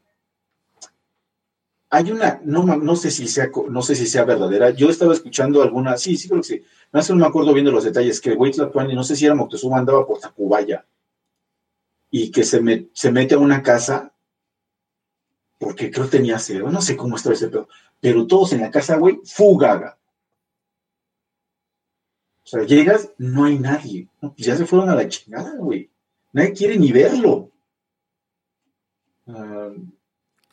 Hay una, no, no sé si sea, no sé si sea verdadera. Yo estaba escuchando alguna, sí, sí creo que sí. No sé, no me acuerdo bien de los detalles, que el güey Tlatuani, no sé si era Moctezuma, andaba por Tacubaya. Y que se, me- se mete a una casa, porque creo que tenía cero, no sé cómo estaba ese pedo. Pero todos en la casa, güey, fugaga. O sea, llegas, no hay nadie. No, pues ya se fueron a la chingada, güey. Nadie quiere ni verlo. Ah,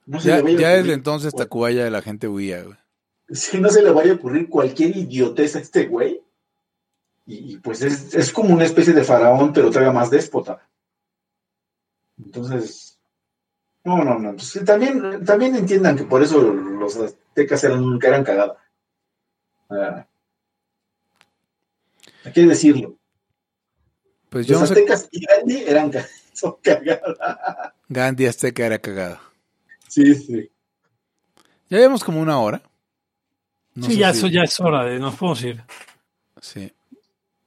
no se Ya, le vaya ya desde entonces Tacubaya la gente huía, güey. si no se le vaya a ocurrir cualquier idiotez a este güey. Y, y, pues es, es como una especie de faraón, pero todavía más déspota. Entonces, no, no, no. pues también, también entiendan que por eso los aztecas eran, que eran cagada. Ah, hay que decirlo. Pues yo Los no sé. aztecas y Gandhi eran son cagadas. Gandhi Azteca era cagado. Sí, sí. Ya llevamos como una hora. No sí, sé ya, si- eso ya es hora de nos podemos ir. Sí.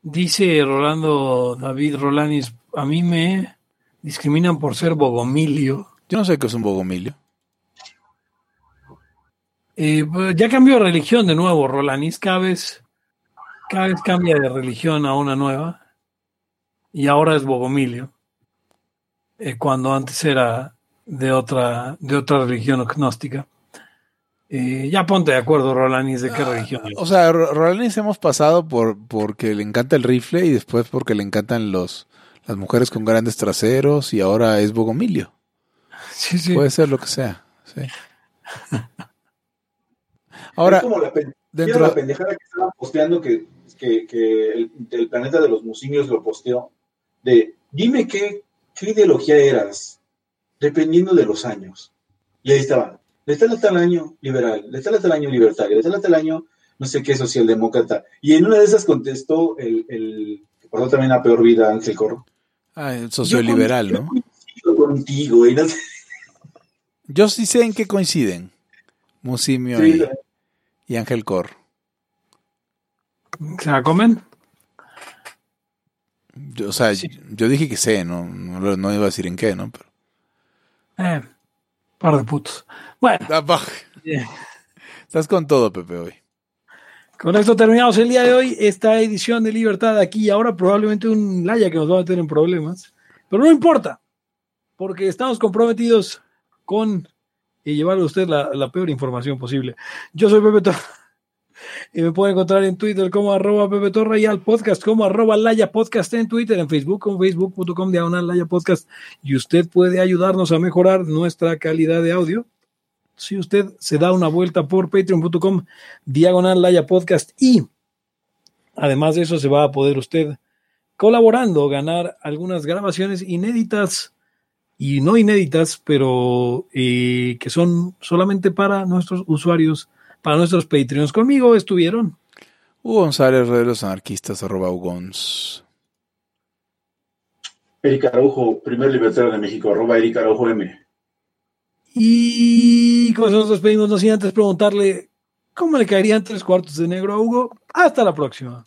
Dice Rolando David Rolanis, a mí me discriminan por ser bogomilio. Yo no sé qué es un bogomilio. Eh, pues, ya cambió de religión de nuevo, Rolanis. Cada vez, cada vez cambia de religión a una nueva. Y ahora es bogomilio. Eh, cuando antes era de otra, de otra religión gnóstica. Eh, ya ponte de acuerdo, Rolanis, de qué religión es. O sea, Ro- Rolanis hemos pasado por porque le encanta el rifle y después porque le encantan los las mujeres con grandes traseros y ahora es bogomilio. Sí, sí. Puede ser lo que sea. Sí. Ahora, es como la, pen- dentro- ¿vieron la pendejada que estaban posteando que, que, que el, el planeta de los musimios lo posteó de dime qué, qué ideología eras dependiendo de los años. Y ahí estaba, de tal a tal año liberal, de tal a tal año libertario, de tal a tal año no sé qué socialdemócrata. Y en una de esas contestó el, el que pasó también a peor vida, Ángel Corro. ah, el socioliberal, Yo ¿no? coincido contigo, y no sé. Yo sí sé en qué coinciden. Musimio Sí, y, y Ángel Cor. ¿Se la comen? Yo, o sea, Sí. yo dije que sé, no, no, iba a decir en qué, ¿no? Pero, Eh, par de putos. Bueno, Ah, estás con todo, Pepe, hoy. con esto terminamos el día de hoy. Esta edición de Libertad aquí y ahora, probablemente un Laya que nos va a meter en problemas. Pero no importa, porque estamos comprometidos con eh, llevarle a usted la, la peor información posible. Yo soy Pepe Torra. Y me pueden encontrar en Twitter como arroba Pepe Torra y al podcast como arroba Laya Podcast en Twitter, en Facebook como facebook.com diagonal Laya Podcast. Y usted puede ayudarnos a mejorar nuestra calidad de audio si usted se da una vuelta por patreon.com diagonal Laya Podcast y además de eso se va a poder usted colaborando ganar algunas grabaciones inéditas y no inéditas, pero eh, que son solamente para nuestros usuarios, para nuestros Patreons. Conmigo estuvieron Hugo González, Red de los Anarquistas, arroba Ugons. Erika Araujo, primer libertario de México, arroba Erika Araujo M. y con eso nos despedimos, no sin antes preguntarle cómo le caerían tres cuartos de negro a Hugo. Hasta la próxima.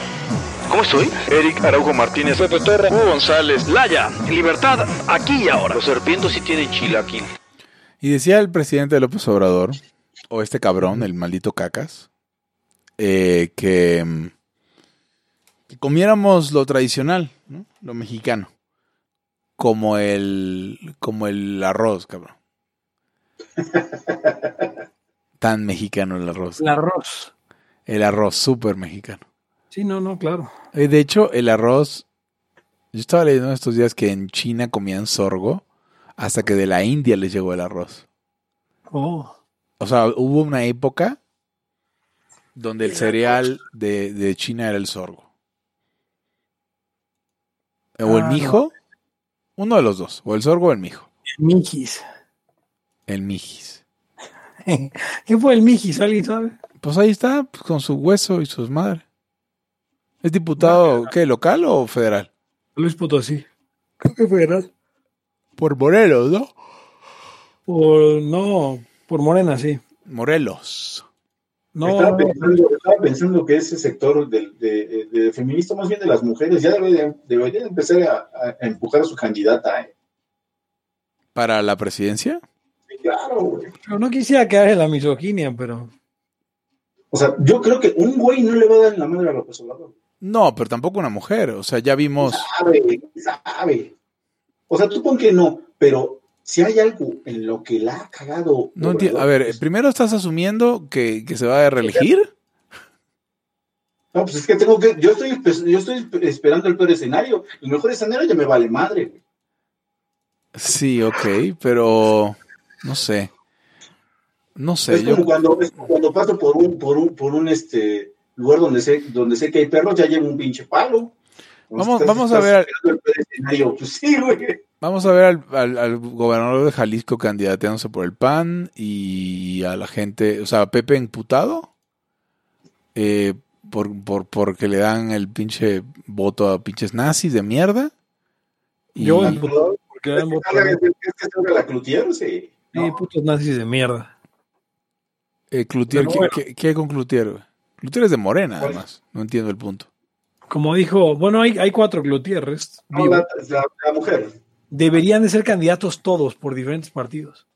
¿Cómo estoy? Eric Araujo Martínez, Pepe Torra, Hugo González, Laya, libertad, aquí y ahora. Los serpientes sí tienen chilaquil. Y decía el presidente López Obrador, o este cabrón, el maldito cacas, eh, que, mm, que comiéramos lo tradicional, ¿no? lo mexicano, como el, como el arroz, cabrón. Tan mexicano el arroz. El arroz. El arroz, súper mexicano. Sí, no, no, claro. Eh, De hecho, el arroz, yo estaba leyendo estos días que en China comían sorgo hasta que de la India les llegó el arroz. Oh. O sea, hubo una época donde el cereal de, de China era el sorgo. O el Ah, mijo, uno de los dos, o el sorgo o el mijo. Mijis. El mijis. ¿Qué fue el Mijis? ¿Alguien sabe? Pues ahí está, pues, con su hueso y sus madres. ¿Es diputado, qué, local o federal? Luis Potosí. Creo que federal. Por Morelos, ¿no? Por, no, por Morena, sí. Morelos. No, estaba, no, pensando, estaba pensando que ese sector del de, de feminista, más bien de las mujeres, ya debería, debería empezar a, a empujar a su candidata. ¿eh? ¿Para la presidencia? Sí, claro, güey. pero no quisiera quedar en la misoginia, pero O sea, yo creo que un güey no le va a dar en la madre a López Obrador. No, pero tampoco una mujer. O sea, ya vimos. Sabe, sabe. O sea, tú pon que no, pero si hay algo en lo que la ha cagado. No entiendo. A ver, Obrador, primero estás asumiendo que, que se va a reelegir. No, pues es que tengo que. Yo estoy, yo estoy esperando el peor escenario. El mejor escenario ya me vale madre. Sí, ok, pero no sé. No sé, es yo como cuando, es como cuando paso por un, por un, por un este lugar donde sé, donde sé que hay perros, ya llevo un pinche palo. Vamos- Estás- vamos a estás ver-. Pues sí, vamos a ver al, al- al gobernador de Jalisco candidateándose por el PAN y a la gente, o sea, a Pepe imputado eh, por, por porque le dan el pinche voto a pinches nazis de mierda. Y, yo Y- es que salga la Cloutier, sí. sí, putos nazis de mierda. eh, Cloutier, ¿qué, bueno. qué- qué con Cloutier? Es de Morena, además. No entiendo el punto. Como dijo, bueno, hay, hay cuatro Gutiérrez. No, la, la- la mujer. Deberían de ser candidatos todos por diferentes partidos.